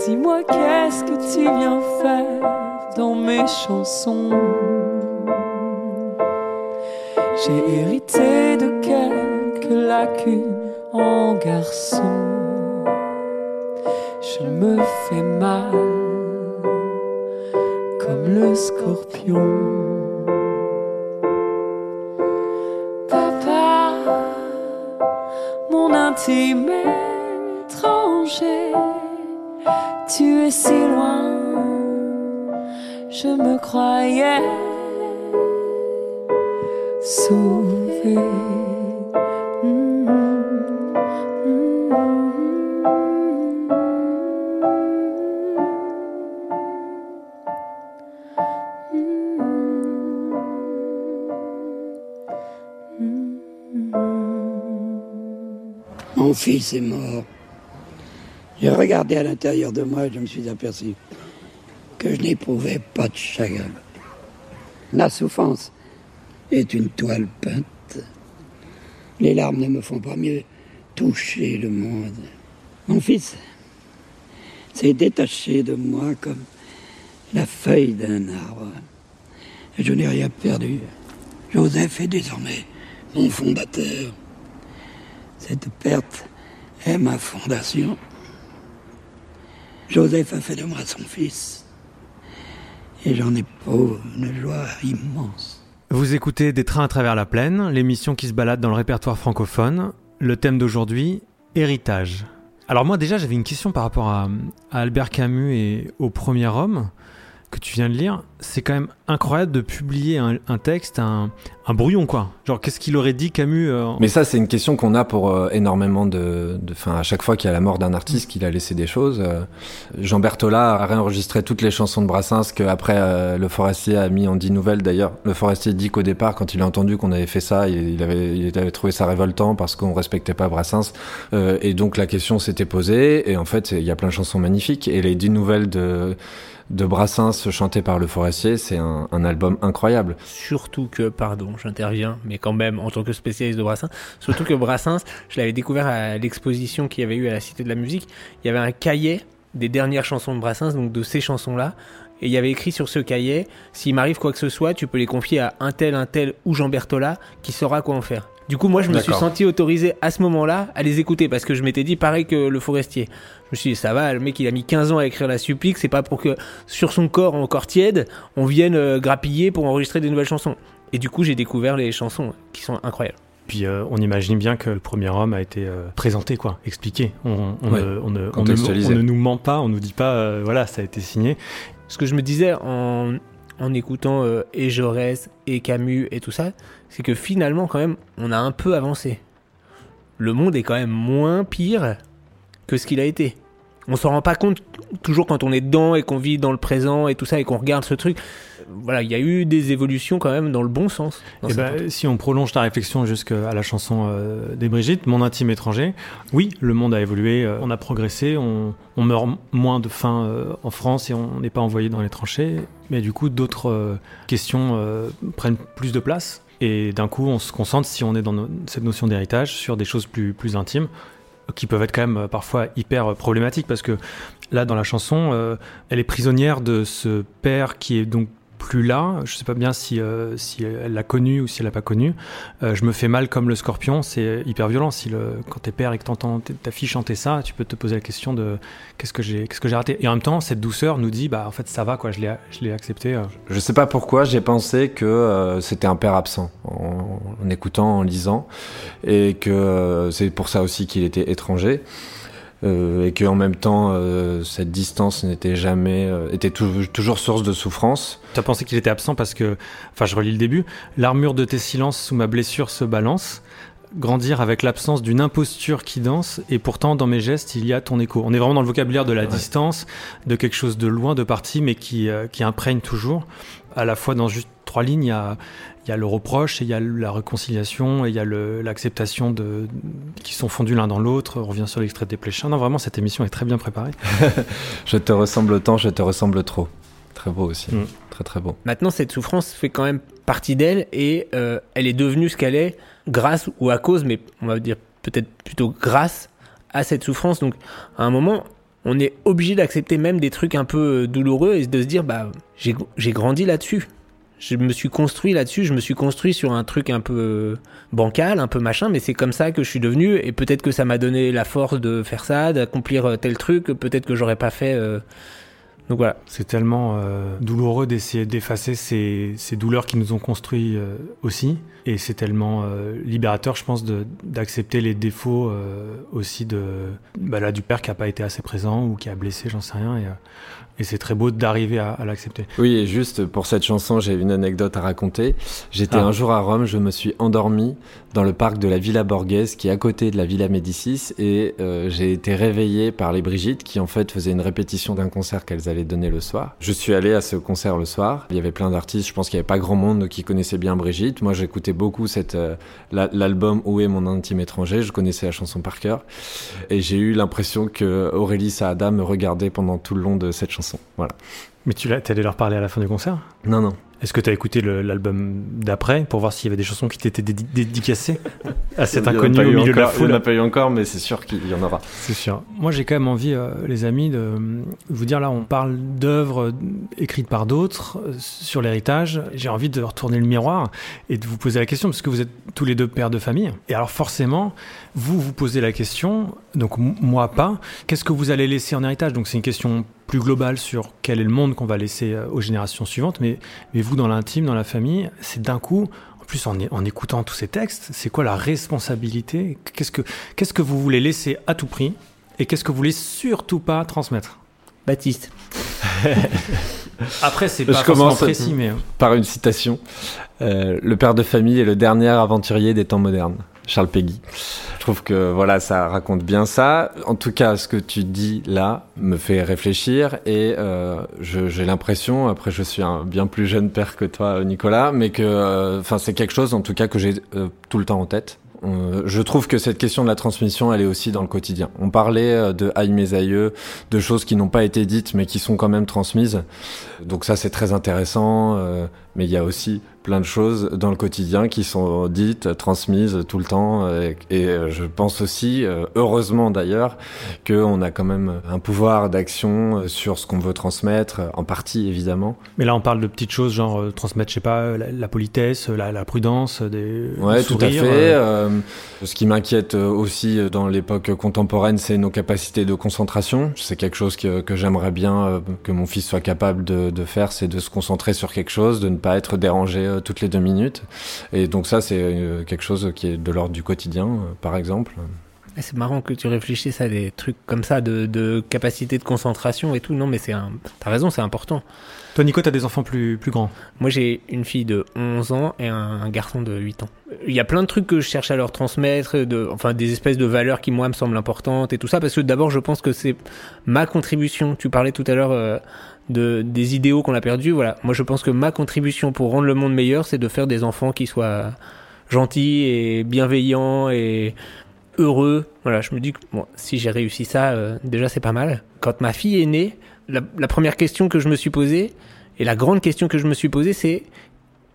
Dis-moi qu'est-ce que tu viens faire dans mes chansons? J'ai hérité de quelques lacunes en garçon. Je me fais mal comme le scorpion. Papa, mon intime fils est mort. J'ai regardé à l'intérieur de moi et je me suis aperçu que je n'éprouvais pas de chagrin. La souffrance est une toile peinte. Les larmes ne me font pas mieux toucher le monde. Mon fils s'est détaché de moi comme la feuille d'un arbre. Je n'ai rien perdu. Joseph est désormais mon fondateur. Cette perte est ma fondation. Joseph a fait de moi son fils. Et j'en ai pour une joie immense. Vous écoutez Des trains à travers la plaine, l'émission qui se balade dans le répertoire francophone. Le thème d'aujourd'hui, héritage. Alors moi déjà j'avais une question par rapport à, à Albert Camus et au premier homme que tu viens de lire. C'est quand même incroyable de publier un, un texte, un, un brouillon, quoi. Genre, qu'est-ce qu'il aurait dit Camus euh, Mais ça, c'est une question qu'on a pour euh, énormément de. Enfin, à chaque fois qu'il y a la mort d'un artiste, qu'il a laissé des choses. euh, Jean Berthollat a réenregistré toutes les chansons de Brassens qu'après euh, Le Forestier a mis en dix nouvelles. D'ailleurs, Le Forestier dit qu'au départ, quand il a entendu qu'on avait fait ça, il, il avait, il avait trouvé ça révoltant parce qu'on respectait pas Brassens. Et donc, la question s'était posée. Et en fait, il y a plein de chansons magnifiques. Et les dix nouvelles de de Brassens chantées par Le Forestier, c'est un, un album incroyable. Surtout que, pardon, j'interviens, mais quand même en tant que spécialiste de Brassens, surtout que Brassens, je l'avais découvert à l'exposition qu'il y avait eu à la Cité de la Musique, il y avait un cahier des dernières chansons de Brassens, donc de ces chansons-là, et il y avait écrit sur ce cahier, s'il m'arrive quoi que ce soit, tu peux les confier à un tel, un tel ou Jean Berthollat qui saura quoi en faire. Du coup, moi, je me suis senti autorisé à ce moment-là à les écouter parce que je m'étais dit pareil que le forestier. Je me suis dit, ça va, le mec, il a mis 15 ans à écrire la supplique, c'est pas pour que sur son corps encore tiède, on vienne euh, grappiller pour enregistrer des nouvelles chansons. Et du coup, j'ai découvert les chansons qui sont incroyables. Puis euh, on imagine bien que le premier homme a été euh, présenté, quoi, expliqué. On, on Ouais, ne, on ne- on ne- contextualisé. on ne nous ment pas, on nous dit pas, euh, voilà, ça a été signé. Ce que je me disais en, en écoutant euh, et Jaurès et Camus et tout ça, c'est que finalement, quand même, on a un peu avancé. Le monde est quand même moins pire que ce qu'il a été. On s'en rend pas compte toujours quand on est dedans et qu'on vit dans le présent et tout ça et qu'on regarde ce truc. Voilà, il y a eu des évolutions quand même dans le bon sens. dans Et ben, si on prolonge ta réflexion jusqu'à la chanson euh, des Brigitte, Mon intime étranger, oui, le monde a évolué, euh, on a progressé, on, on meurt moins de faim euh, en France et on n'est pas envoyé dans les tranchées, mais du coup, d'autres questions prennent plus de place. Et d'un coup, on se concentre, si on est dans no- cette notion d'héritage, sur des choses plus, plus intimes, qui peuvent être quand même parfois hyper problématiques, parce que là, dans la chanson, euh, elle est prisonnière de ce père qui est donc plus là. Je sais pas bien si, euh, si elle l'a connu ou si elle l'a pas connu. Euh, je me fais mal comme le scorpion, c'est hyper violent. Si le, quand t'es père et que t'entends ta fille chanter ça, tu peux te poser la question de qu'est-ce que j'ai, qu'est-ce que j'ai raté. Et en même temps, cette douceur nous dit, bah en fait ça va quoi, je l'ai, je l'ai accepté. euh. Je sais pas pourquoi, j'ai pensé que euh, c'était un père absent en, écoutant, en lisant, et que c'est pour ça aussi qu'il était étranger, euh, et qu'en même temps, euh, cette distance n'était jamais, euh, était tou- toujours source de souffrance. T'as pensé qu'il était absent parce que, enfin, je relis le début. L'armure de tes silences sous ma blessure se balance. Grandir avec l'absence d'une imposture qui danse, et pourtant dans mes gestes il y a ton écho. On est vraiment dans le vocabulaire de la distance, de quelque chose de loin, de parti, mais qui, euh, qui imprègne toujours. À la fois dans juste trois lignes, il y a, il y a le reproche, et il y a la réconciliation, et il y a l'acceptation de qui sont fondus l'un dans l'autre. On revient sur l'extrait des Pléchins. Non, vraiment, cette émission est très bien préparée. je te ressemble tant, je te ressemble trop. Très beau aussi, Mm. très très beau. Maintenant, cette souffrance fait quand même partie d'elle et euh, elle est devenue ce qu'elle est grâce ou à cause, mais on va dire peut-être plutôt grâce à cette souffrance. Donc, à un moment, on est obligé d'accepter même des trucs un peu euh, douloureux et de se dire, bah, j'ai grandi là-dessus. Je me suis construit là-dessus, je me suis construit sur un truc un peu euh, bancal, un peu machin, mais c'est comme ça que je suis devenu et peut-être que ça m'a donné la force de faire ça, d'accomplir euh, tel truc, peut-être que j'aurais pas fait. Donc voilà. C'est tellement euh, douloureux d'essayer d'effacer ces, ces douleurs qui nous ont construits euh, aussi. Et c'est tellement euh, libérateur, je pense, d'accepter les défauts euh, aussi de, bah là, du père qui n'a pas été assez présent ou qui a blessé, j'en sais rien. Euh, et c'est très beau d'arriver à, à l'accepter. Oui, et juste pour cette chanson, j'ai une anecdote à raconter. J'étais Ah. un jour à Rome, je me suis endormi dans le parc de la Villa Borghese, qui est à côté de la Villa Médicis, et euh, j'ai été réveillé par les Brigitte, qui en fait faisaient une répétition d'un concert qu'elles allaient donner le soir. Je suis allé à ce concert le soir. Il y avait plein d'artistes. Je pense qu'il n'y avait pas grand monde qui connaissait bien Brigitte. Moi, j'écoutais beaucoup cette euh, la- l'album Où est mon intime étranger. Je connaissais la chanson par cœur, et j'ai eu l'impression que Aurélie Saada me regardait pendant tout le long de cette chanson. Voilà. Mais tu l'as, t'es allé leur parler à la fin du concert? Non, non. Est-ce que tu as écouté l'album d'après pour voir s'il y avait des chansons qui t'étaient dédi- dédicacées à cet inconnu au eu milieu de la encore- Il foule n'y en a pas eu encore, mais c'est sûr qu'il y en aura. C'est sûr. Moi, j'ai quand même envie, euh, les amis, de euh, vous dire là, on parle d'œuvres euh, écrites par d'autres euh, sur l'héritage. J'ai envie de retourner le miroir et de vous poser la question parce que vous êtes tous les deux pères de famille. Et alors, forcément, vous vous posez la question, donc moi pas. Qu'est-ce que vous allez laisser en héritage? Donc, c'est une question plus globale sur quel est le monde qu'on va laisser aux générations suivantes. Mais, mais vous, dans l'intime, dans la famille, c'est d'un coup. En plus, en, écoutant tous ces textes, c'est quoi la responsabilité? Qu'est-ce que qu'est-ce que vous voulez laisser à tout prix et qu'est-ce que vous voulez surtout pas transmettre? Baptiste. Après, c'est pas Je forcément commence précis, mais. par une citation. Euh, le père de famille est le dernier aventurier des temps modernes. Charles Péguy. Je trouve que voilà, ça raconte bien ça. En tout cas, ce que tu dis là me fait réfléchir et euh, j'ai l'impression, après je suis un bien plus jeune père que toi, Nicolas, mais que, euh, enfin, c'est quelque chose en tout cas que j'ai euh, tout le temps en tête. Euh, je trouve que cette question de la transmission, elle est aussi dans le quotidien. On parlait euh, de aïe mes aïeux, de choses qui n'ont pas été dites mais qui sont quand même transmises. Donc ça, c'est très intéressant. mais il y a aussi plein de choses dans le quotidien qui sont dites, transmises tout le temps. Et, je pense aussi, euh, heureusement d'ailleurs, qu'on a quand même un pouvoir d'action euh, sur ce qu'on veut transmettre, euh, en partie évidemment. Mais là, on parle de petites choses, genre euh, transmettre, je sais pas, la, la politesse, la, la prudence, des. Ouais, tout à fait. euh, ce qui m'inquiète aussi dans l'époque contemporaine, c'est nos capacités de concentration. C'est quelque chose que, que j'aimerais bien que mon fils soit capable de, de faire, c'est de se concentrer sur quelque chose, de ne pas être dérangé euh, toutes les deux minutes. Et donc ça, c'est euh, quelque chose qui est de l'ordre du quotidien, euh, par exemple. Et C'est marrant que tu réfléchisses à des trucs comme ça, de, de capacité de concentration et tout. Non, mais c'est un. T'as raison, c'est important. Toi, Nico, t'as des enfants plus, plus grands. Moi, j'ai une fille de 11 ans et un, un garçon de 8 ans. Il y a plein de trucs que je cherche à leur transmettre, de, enfin des espèces de valeurs qui, moi, me semblent importantes et tout ça, parce que d'abord, je pense que c'est ma contribution. Tu parlais tout à l'heure euh, de, des idéaux qu'on a perdus. Voilà, moi, je pense que ma contribution pour rendre le monde meilleur, c'est de faire des enfants qui soient gentils et bienveillants et heureux. Voilà, je me dis que bon, si j'ai réussi ça, euh, déjà c'est pas mal. Quand ma fille est née, la, première question que je me suis posée, et la grande question que je me suis posée, c'est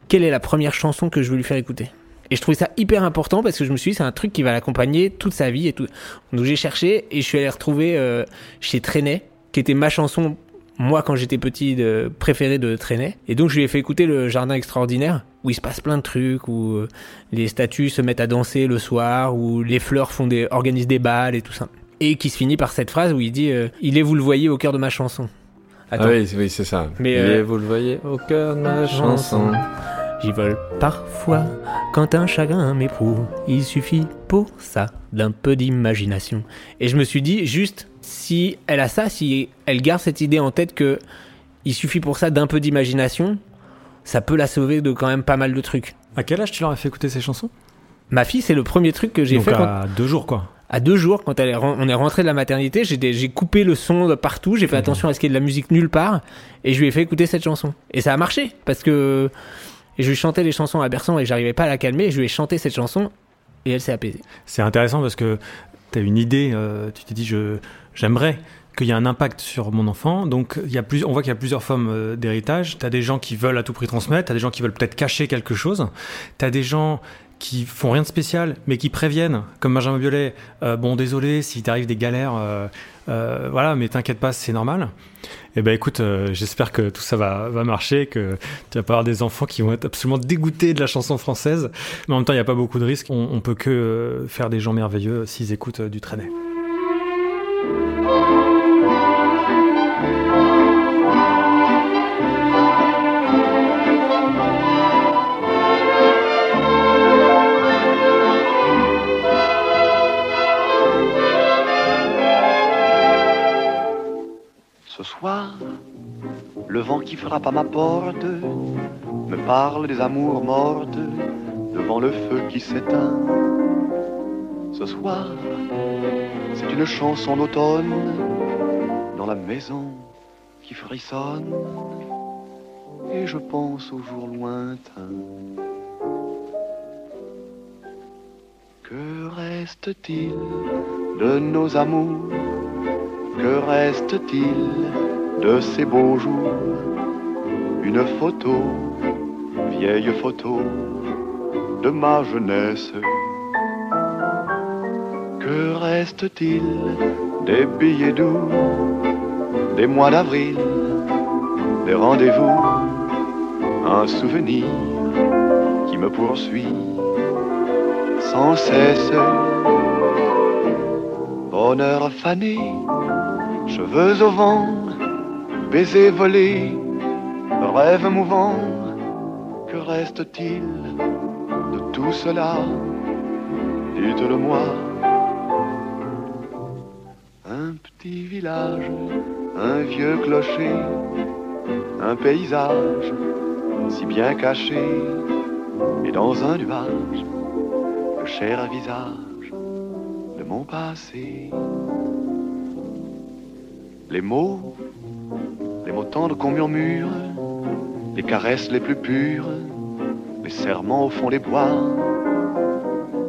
quelle est la première chanson que je veux lui faire écouter? Et je trouvais ça hyper important parce que je me suis dit, c'est un truc qui va l'accompagner toute sa vie et tout. Donc j'ai cherché et je suis allé retrouver euh, chez Trenet, qui était ma chanson, moi quand j'étais petit, de, préférée de Trenet. Et donc je lui ai fait écouter Le Jardin Extraordinaire, où il se passe plein de trucs, où euh, les statues se mettent à danser le soir, où les fleurs font des, organisent des balles et tout ça. Et qui se finit par cette phrase où il dit euh, Il est, vous le voyez, au cœur de ma chanson. Ah oui, oui, c'est ça. Mais, Et euh, vous le voyez au cœur de ma chanson. J'y vole parfois quand un chagrin m'éprouve. Il suffit pour ça d'un peu d'imagination. Et je me suis dit, juste, si elle a ça, si elle garde cette idée en tête que il suffit pour ça d'un peu d'imagination, ça peut la sauver de quand même pas mal de trucs. À quel âge tu leur as fait écouter ces chansons? Ma fille, c'est le premier truc que j'ai fait quand- à deux jours, quoi. à deux jours, quand elle est ren- on est rentré de la maternité, j'ai des- coupé le son de partout, j'ai fait attention à ce qu'il y ait de la musique nulle part, et je lui ai fait écouter cette chanson. Et ça a marché, parce que et je lui chantais les chansons à Berson et j'arrivais pas à la calmer, et je lui ai chanté cette chanson, et elle s'est apaisée. C'est intéressant parce que tu as une idée, euh, tu t'es dit, je, j'aimerais qu'il y ait un impact sur mon enfant. Donc, il y a plus, on voit qu'il y a plusieurs formes euh, d'héritage. Tu as des gens qui veulent à tout prix transmettre, tu as des gens qui veulent peut-être cacher quelque chose, tu as des gens qui font rien de spécial, mais qui préviennent, comme Benjamin Biolay, euh, bon, désolé, si t'arrives des galères, euh, voilà, mais t'inquiète pas, c'est normal. Eh ben écoute, j'espère que tout ça va, va marcher, que tu vas pas avoir des enfants qui vont être absolument dégoûtés de la chanson française. Mais en même temps, il n'y a pas beaucoup de risques. On, on peut que faire des gens merveilleux s'ils écoutent du traîner. Ce soir, le vent qui frappe à ma porte me parle des amours mortes devant le feu qui s'éteint. Ce soir, c'est une chanson d'automne dans la maison qui frissonne et je pense aux jours lointains. Que reste-t-il de nos amours? Que reste-t-il de ces beaux jours? Une photo, vieille photo de ma jeunesse. Que reste-t-il des billets doux, des mois d'avril, des rendez-vous Un souvenir qui me poursuit sans cesse. Bonheur fané, cheveux au vent, baisers volés, rêve mouvant. Que reste-t-il de tout cela? Dites-le-moi. Un vieux clocher, un paysage si bien caché, et dans un nuage, le cher visage de mon passé. Les mots, les mots tendres qu'on murmure, les caresses les plus pures, les serments au fond des bois,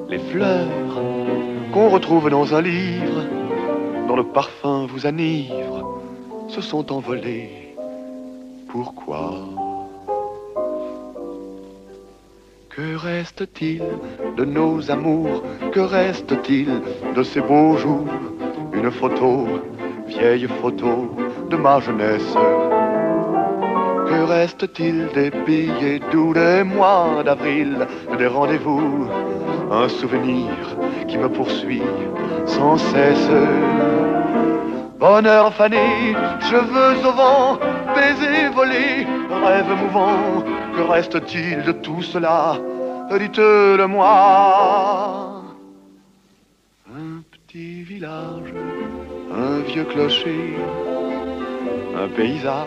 les fleurs qu'on retrouve dans un livre, dont le parfum vous enivre, se sont envolés. Pourquoi? Que reste-t-il de nos amours? Que reste-t-il de ces beaux jours? Une photo, vieille photo de ma jeunesse. Que reste-t-il des billets doux des mois d'avril, des rendez-vous? Un souvenir qui me poursuit sans cesse. Bonheur fané, cheveux au vent, baisers volés, rêve mouvant. Que reste-t-il de tout cela? Dites-le moi. Un petit village, un vieux clocher, un paysage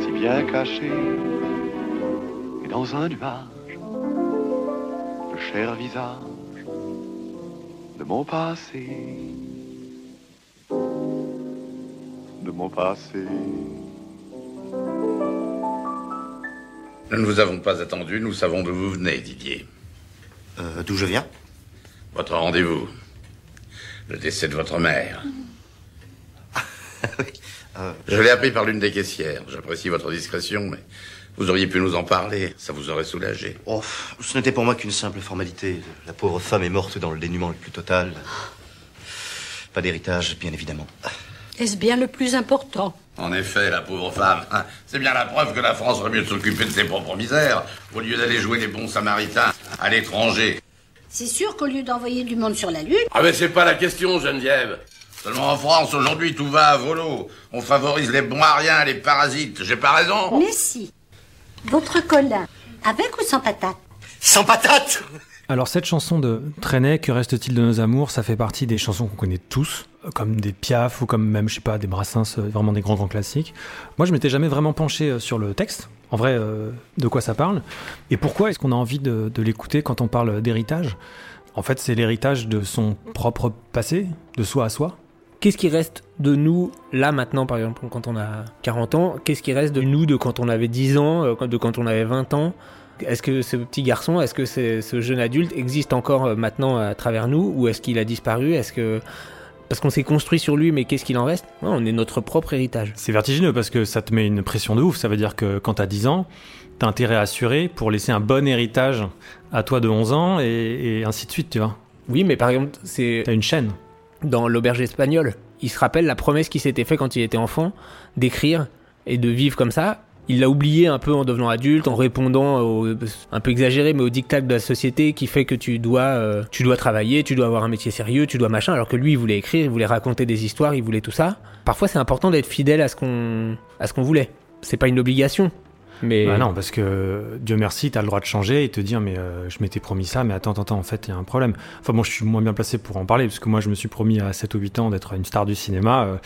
si bien caché, et dans un nuage, le cher visage de mon passé, de mon passé. Nous ne vous avons pas attendu, nous savons d'où vous venez, Didier. Euh, d'où je viens? Votre rendez-vous. Le décès de votre mère. Euh, Je l'ai appris par l'une des caissières. J'apprécie votre discrétion, mais vous auriez pu nous en parler. Ça vous aurait soulagé. Oh, ce n'était pour moi qu'une simple formalité. La pauvre femme est morte dans le dénuement le plus total. Pas d'héritage, bien évidemment. Est-ce bien le plus important? En effet, la pauvre femme. C'est bien la preuve que la France aurait mieux de s'occuper de ses propres misères, au lieu d'aller jouer les bons samaritains à l'étranger. C'est sûr qu'au lieu d'envoyer du monde sur la Lune, Ah mais c'est pas la question, Geneviève. Seulement en France, aujourd'hui, tout va à volo. On favorise les bons à rien, les parasites. J'ai pas raison mais si. Votre Colin, avec ou sans patate Sans patate Alors cette chanson de Trenet, que reste-t-il de nos amours, ça fait partie des chansons qu'on connaît tous, euh, comme des Piaf ou comme même, je sais pas, des Brassens, euh, vraiment des grands grands classiques. Moi je m'étais jamais vraiment penché euh, sur le texte, en vrai, euh, de quoi ça parle, et pourquoi est-ce qu'on a envie de, de l'écouter quand on parle d'héritage? En fait c'est l'héritage de son propre passé, de soi à soi. Qu'est-ce qui reste de nous là maintenant, par exemple, quand on a 40 ans? Qu'est-ce qui reste de nous de quand on avait 10 ans, euh, de quand on avait 20 ans? Est-ce que ce petit garçon, est-ce que ce jeune adulte existe encore euh, maintenant à travers nous ou est-ce qu'il a disparu? Est-ce que parce qu'on s'est construit sur lui, mais qu'est-ce qu'il en reste? Non, On est notre propre héritage. C'est vertigineux parce que ça te met une pression de ouf. Ça veut dire que quand t'as 10 ans, t'as intérêt à assurer pour laisser un bon héritage à toi de 11 ans et, et ainsi de suite, tu vois. Oui, mais par exemple, c'est. T'as une chaîne. Dans l'auberge espagnole, il se rappelle la promesse qui s'était fait quand il était enfant d'écrire et de vivre comme ça. Il l'a oublié un peu en devenant adulte, en répondant un peu exagéré, mais au diktat de la société qui fait que tu dois, euh, tu dois travailler, tu dois avoir un métier sérieux, tu dois machin. Alors que lui, il voulait écrire, il voulait raconter des histoires, il voulait tout ça. Parfois, c'est important d'être fidèle à ce qu'on, à ce qu'on voulait. C'est pas une obligation, mais Bah non, parce que Dieu merci, t'as le droit de changer et te dire, mais euh, je m'étais promis ça, mais attends, attends, attends, en fait, il y a un problème. Enfin, bon, je suis moins bien placé pour en parler, parce que moi, je me suis promis à 7 ou 8 ans d'être une star du cinéma. Euh,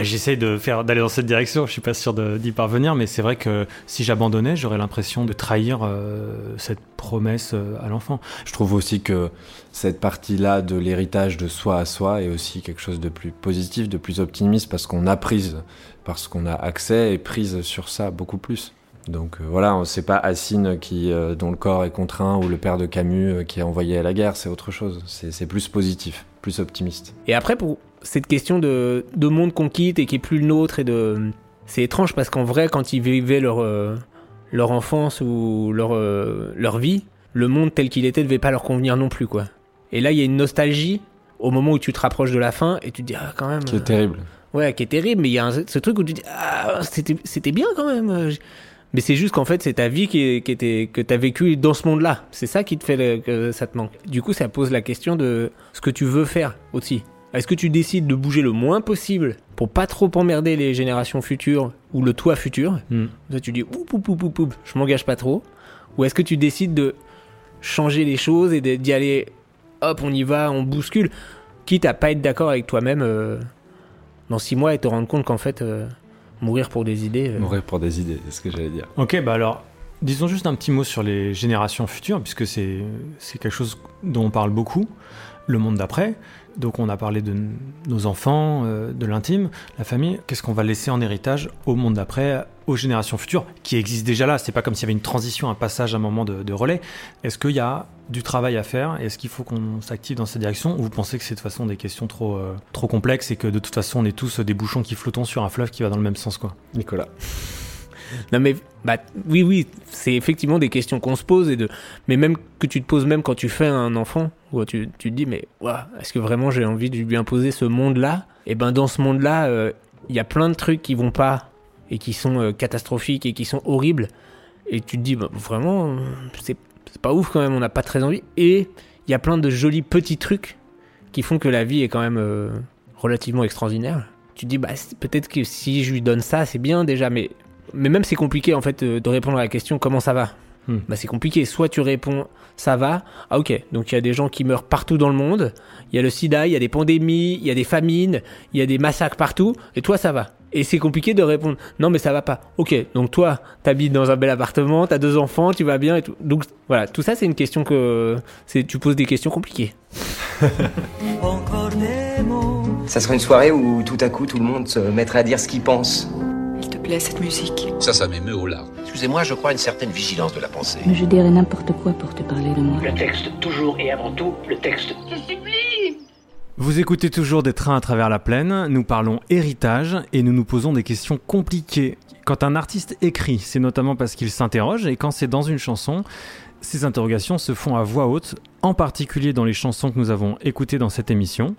J'essaie de faire d'aller dans cette direction, je suis pas sûr d'y parvenir, mais c'est vrai que si j'abandonnais, j'aurais l'impression de trahir euh, cette promesse euh, à l'enfant. Je trouve aussi que cette partie-là de l'héritage de soi à soi est aussi quelque chose de plus positif, de plus optimiste, parce qu'on a prise, parce qu'on a accès et prise sur ça beaucoup plus. Donc euh, voilà, on- c'est pas Assine qui, euh, dont le corps est contraint ou le père de Camus euh, qui est envoyé à la guerre, c'est autre chose. C'est plus positif, plus optimiste. Et après, pour cette question de, de monde qu'on quitte et qui est plus le nôtre, et de, c'est étrange parce qu'en vrai, quand ils vivaient leur, leur enfance ou leur, leur vie, le monde tel qu'il était devait pas leur convenir non plus, quoi. Et là, il y a une nostalgie au moment où tu te rapproches de la fin et tu te dis, ah, quand même. Qui est terrible. Ouais, qui est terrible, mais il y a un- ce truc où tu te dis, ah, c'était, c'était bien quand même. Mais c'est juste qu'en fait, c'est ta vie qui, était, que t'as vécu dans ce monde-là. C'est ça qui te fait le- que ça te manque. Du coup, ça pose la question de ce que tu veux faire aussi. Est-ce que tu décides de bouger le moins possible pour pas trop emmerder les générations futures ou le toi futur? Hmm. Là, tu dis, oup, oup, oup, oup, je m'engage pas trop. Ou est-ce que tu décides de changer les choses et d'y aller, hop, on y va, on bouscule, quitte à pas être d'accord avec toi-même euh, dans six mois et te rendre compte qu'en fait, euh, mourir pour des idées. euh, Mourir pour des idées, c'est ce que j'allais dire. Ok, bah alors, disons juste un petit mot sur les générations futures, puisque c'est c'est quelque chose dont on parle beaucoup, le monde d'après. Donc on a parlé de nos enfants, euh, de l'intime, la famille. Qu'est-ce qu'on va laisser en héritage au monde d'après, aux générations futures, qui existent déjà là. C'est pas comme s'il y avait une transition, un passage, un moment de, relais. Est-ce qu'il y a du travail à faire? Est-ce qu'il faut qu'on s'active dans cette direction? Ou vous pensez que c'est de toute façon des questions trop, euh, trop complexes et que de toute façon on est tous des bouchons qui flottons sur un fleuve qui va dans le même sens quoi? Nicolas. Non mais bah oui oui, c'est effectivement des questions qu'on se pose et de mais même que tu te poses même quand tu fais un enfant où tu, tu te dis mais est-ce que vraiment j'ai envie de lui imposer ce monde-là? Et ben dans ce monde-là, euh, il y a plein de trucs qui vont pas et qui sont euh, catastrophiques et qui sont horribles et tu te dis bah, vraiment euh, c'est pas ouf quand même, on n'a pas très envie et il y a plein de jolis petits trucs qui font que la vie est quand même euh, relativement extraordinaire. Tu te dis bah peut-être que si je lui donne ça, c'est bien déjà mais mais même c'est compliqué en fait de répondre à la question comment ça va. Hmm. Bah c'est compliqué. Soit tu réponds ça va. Ah ok. Donc il y a des gens qui meurent partout dans le monde. Il y a le sida, il y a des pandémies, il y a des famines, il y a des massacres partout. Et toi ça va. Et c'est compliqué de répondre non mais ça va pas. Ok. Donc toi t'habites dans un bel appartement, t'as deux enfants, tu vas bien et tout. Donc voilà tout ça c'est une question que c'est tu poses des questions compliquées. Ça serait une soirée où tout à coup tout le monde se mettrait à dire ce qu'il pense. Il te plaît cette musique Ça, ça m'émeut au larmes. Excusez-moi, je crois à une certaine vigilance de la pensée. Mais je dirais n'importe quoi pour te parler de moi. Le texte, toujours et avant tout, le texte. Vous écoutez toujours des trains à travers la plaine, nous parlons héritage et nous nous posons des questions compliquées. Quand un artiste écrit, c'est notamment parce qu'il s'interroge et quand c'est dans une chanson, ces interrogations se font à voix haute, en particulier dans les chansons que nous avons écoutées dans cette émission.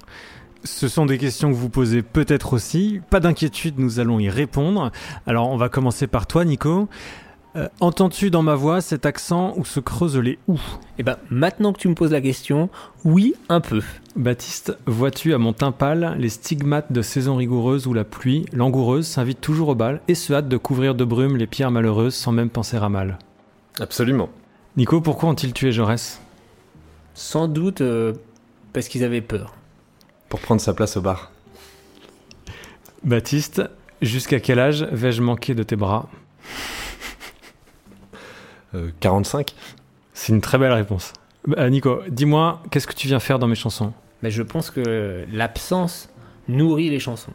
Ce sont des questions que vous posez peut-être aussi, pas d'inquiétude, nous allons y répondre. Alors on va commencer par toi Nico. Euh, Entends-tu dans ma voix cet accent où se creusent les ou? Et ben maintenant que tu me poses la question, oui un peu. Baptiste, vois-tu à mon teint pâle les stigmates de saison rigoureuse où la pluie, langoureuse, s'invite toujours au bal et se hâte de couvrir de brume les pierres malheureuses sans même penser à mal? Absolument. Nico, pourquoi ont-ils tué Jaurès? Sans doute euh, parce qu'ils avaient peur. Pour prendre sa place au bar. Baptiste, jusqu'à quel âge vais-je manquer de tes bras? 45 C'est une très belle réponse. Bah, Nico, dis-moi, qu'est-ce que tu viens faire dans mes chansons? Mais je pense que l'absence nourrit les chansons.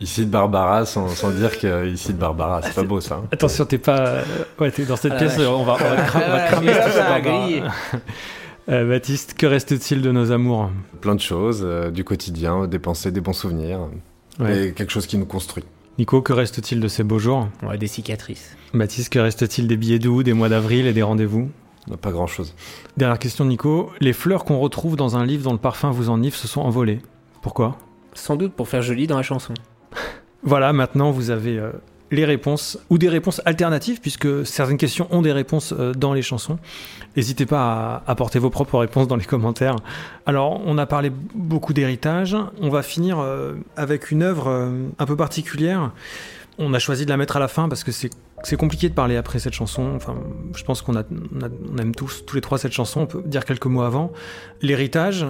Ici de Barbara, sans, sans dire que ici de Barbara, c'est pas beau ça. hein. Attention, t'es pas. euh, Ouais, t'es dans cette Ah pièce, on va, on va, cra- on va Ah, cramer ça va. Euh, Baptiste, que reste-t-il de nos amours? Plein de choses, euh, du quotidien, des pensées, des bons souvenirs. Ouais. Et quelque chose qui nous construit. Nico, que reste-t-il de ces beaux jours? Ouais, des cicatrices. Baptiste, que reste-t-il des billets d'août, des mois d'avril et des rendez-vous? Pas grand-chose. Dernière question, Nico. Les fleurs qu'on retrouve dans un livre dont le parfum vous enivre se sont envolées. Pourquoi? Sans doute pour faire joli dans la chanson. Voilà, maintenant vous avez euh, les réponses ou des réponses alternatives, puisque certaines questions ont des réponses euh, dans les chansons. N'hésitez pas à apporter vos propres réponses dans les commentaires. Alors, on a parlé beaucoup d'héritage. On va finir euh, avec une œuvre euh, un peu particulière. On a choisi de la mettre à la fin parce que c'est compliqué de parler après cette chanson. Enfin, je pense qu'on a, on a- on aime tous, tous les trois cette chanson. On peut dire quelques mots avant. L'héritage,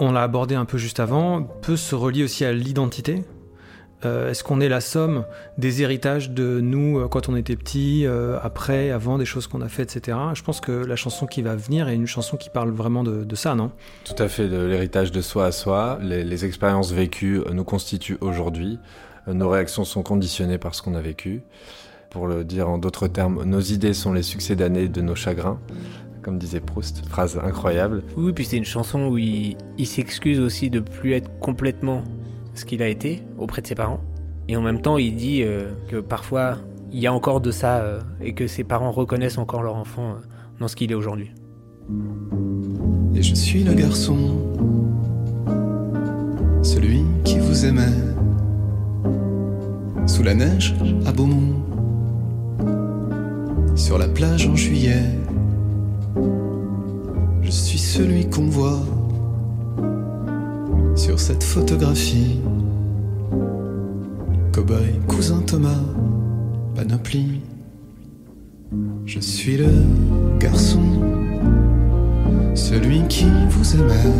on l'a abordé un peu juste avant, peut se relier aussi à l'identité. Euh, Est-ce qu'on est la somme des héritages de nous euh, quand on était petit, euh, après, avant, des choses qu'on a faites, etc. Je pense que la chanson qui va venir est une chanson qui parle vraiment de, de ça, non? Tout à fait, de l'héritage de soi à soi. Les, les expériences vécues nous constituent aujourd'hui. Nos réactions sont conditionnées par ce qu'on a vécu. Pour le dire en d'autres termes, nos idées sont les succès d'années de nos chagrins. Comme disait Proust, phrase incroyable. Oui, puis c'est une chanson où il, il s'excuse aussi de plus être complètement ce qu'il a été auprès de ses parents. Et en même temps, il dit euh, que parfois, il y a encore de ça euh, et que ses parents reconnaissent encore leur enfant euh, dans ce qu'il est aujourd'hui. Et je suis le garçon, celui qui vous aimait. Sous la neige à Beaumont, sur la plage en juillet. Je suis celui qu'on voit sur cette photographie. Cowboy, cousin Thomas, panoplie. Je suis le garçon, celui qui vous aimait.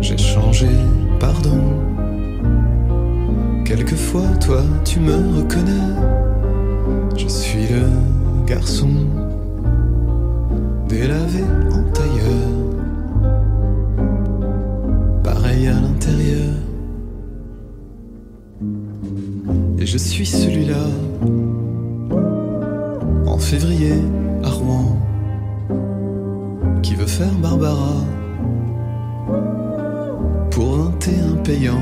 J'ai changé, pardon. Quelquefois, toi, tu me reconnais. Je suis le garçon délavé en tailleur. À l'intérieur. Et je suis celui-là. En février, à Rouen. Qui veut faire Barbara. Pour un thé impayant.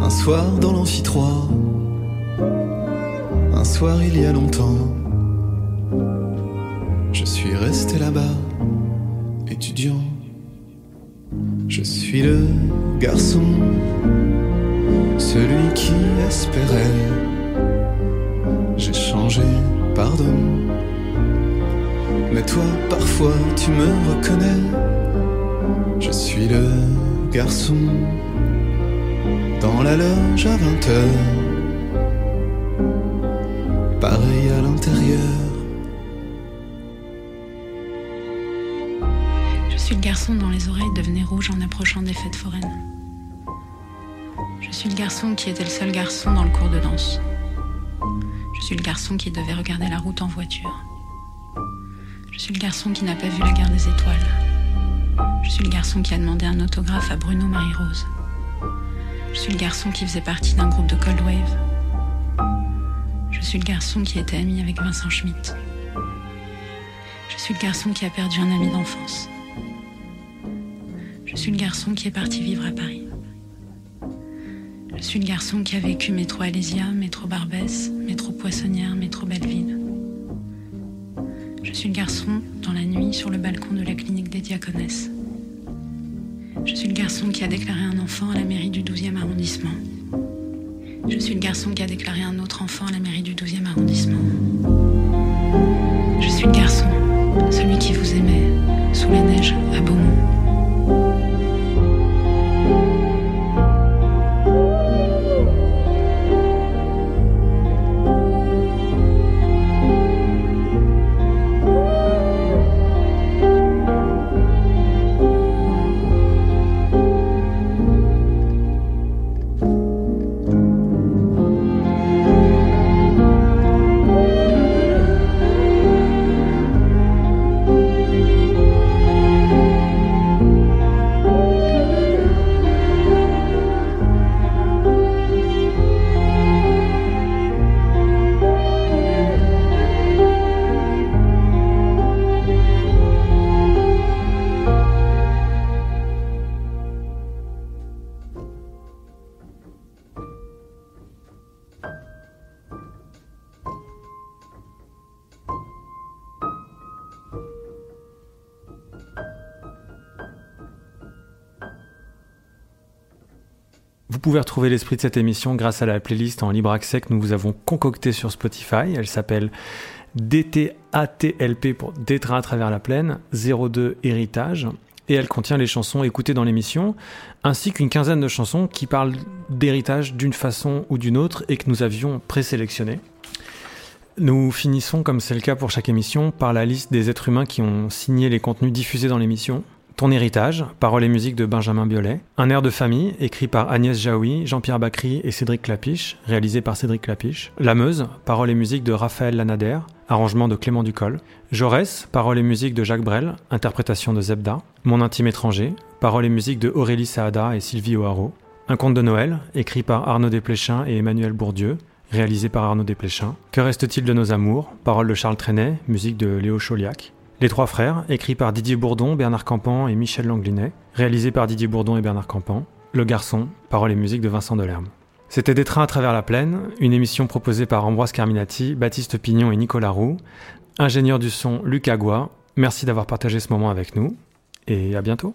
Un soir dans l'amphi 3 Un soir il y a longtemps Je suis resté là-bas Étudiant Je suis le garçon Celui qui espérait. J'ai changé, pardon. Mais toi parfois tu me reconnais. Je suis le garçon dans la loge à 20 heures. Suis le garçon dont les oreilles devenaient rouges en approchant des fêtes foraines. Je suis le garçon qui était le seul garçon dans le cours de danse. Je suis le garçon qui devait regarder la route en voiture. Je suis le garçon qui n'a pas vu la guerre des étoiles. Je suis le garçon qui a demandé un autographe à Bruno Marie-Rose. Je suis le garçon qui faisait partie d'un groupe de Cold Wave. Je suis le garçon qui était ami avec Vincent Schmitt. Je suis le garçon qui a perdu un ami d'enfance. Je suis le garçon qui est parti vivre à Paris. Je suis le garçon qui a vécu métro Alésia, métro Barbès, métro Poissonnière, métro Belleville. Je suis le garçon dans la nuit sur le balcon de la clinique des Diaconesses. Je suis le garçon qui a déclaré un enfant à la mairie du 12e arrondissement. Je suis le garçon qui a déclaré un autre enfant à la mairie du 12e arrondissement. Je suis le garçon, celui qui vous aimait, sous la neige, à Beaumont. Pouvez retrouver l'esprit de cette émission grâce à la playlist en libre accès que nous vous avons concoctée sur Spotify. Elle s'appelle DTATLP pour trains à travers la plaine, 02 Héritage. Et elle contient les chansons écoutées dans l'émission, ainsi qu'une quinzaine de chansons qui parlent d'héritage d'une façon ou d'une autre et que nous avions présélectionnées. Nous finissons, comme c'est le cas pour chaque émission, par la liste des êtres humains qui ont signé les contenus diffusés dans l'émission. Ton héritage, paroles et musique de Benjamin Biolay. Un air de famille, écrit par Agnès Jaoui, Jean-Pierre Bacry et Cédric Clapiche, réalisé par Cédric Clapiche. La Meuse, paroles et musique de Raphaël Lanader, arrangement de Clément Ducol. Jaurès, paroles et musique de Jacques Brel, interprétation de Zebda. Mon intime étranger, paroles et musique de Aurélie Saada et Sylvie O'Haraud. Un conte de Noël, écrit par Arnaud Desplechin et Emmanuel Bourdieu, réalisé par Arnaud Desplechin. Que reste-t-il de nos amours? Paroles de Charles Trenet, musique de Léo Chauliac. Les Trois Frères, écrit par Didier Bourdon, Bernard Campan et Michel Langlinet, réalisé par Didier Bourdon et Bernard Campan. Le Garçon, paroles et musique de Vincent Delerme. C'était Des trains à travers la plaine, une émission proposée par Ambroise Carminati, Baptiste Pignon et Nicolas Roux. Ingénieur du son, Luc Agua. Merci d'avoir partagé ce moment avec nous et à bientôt.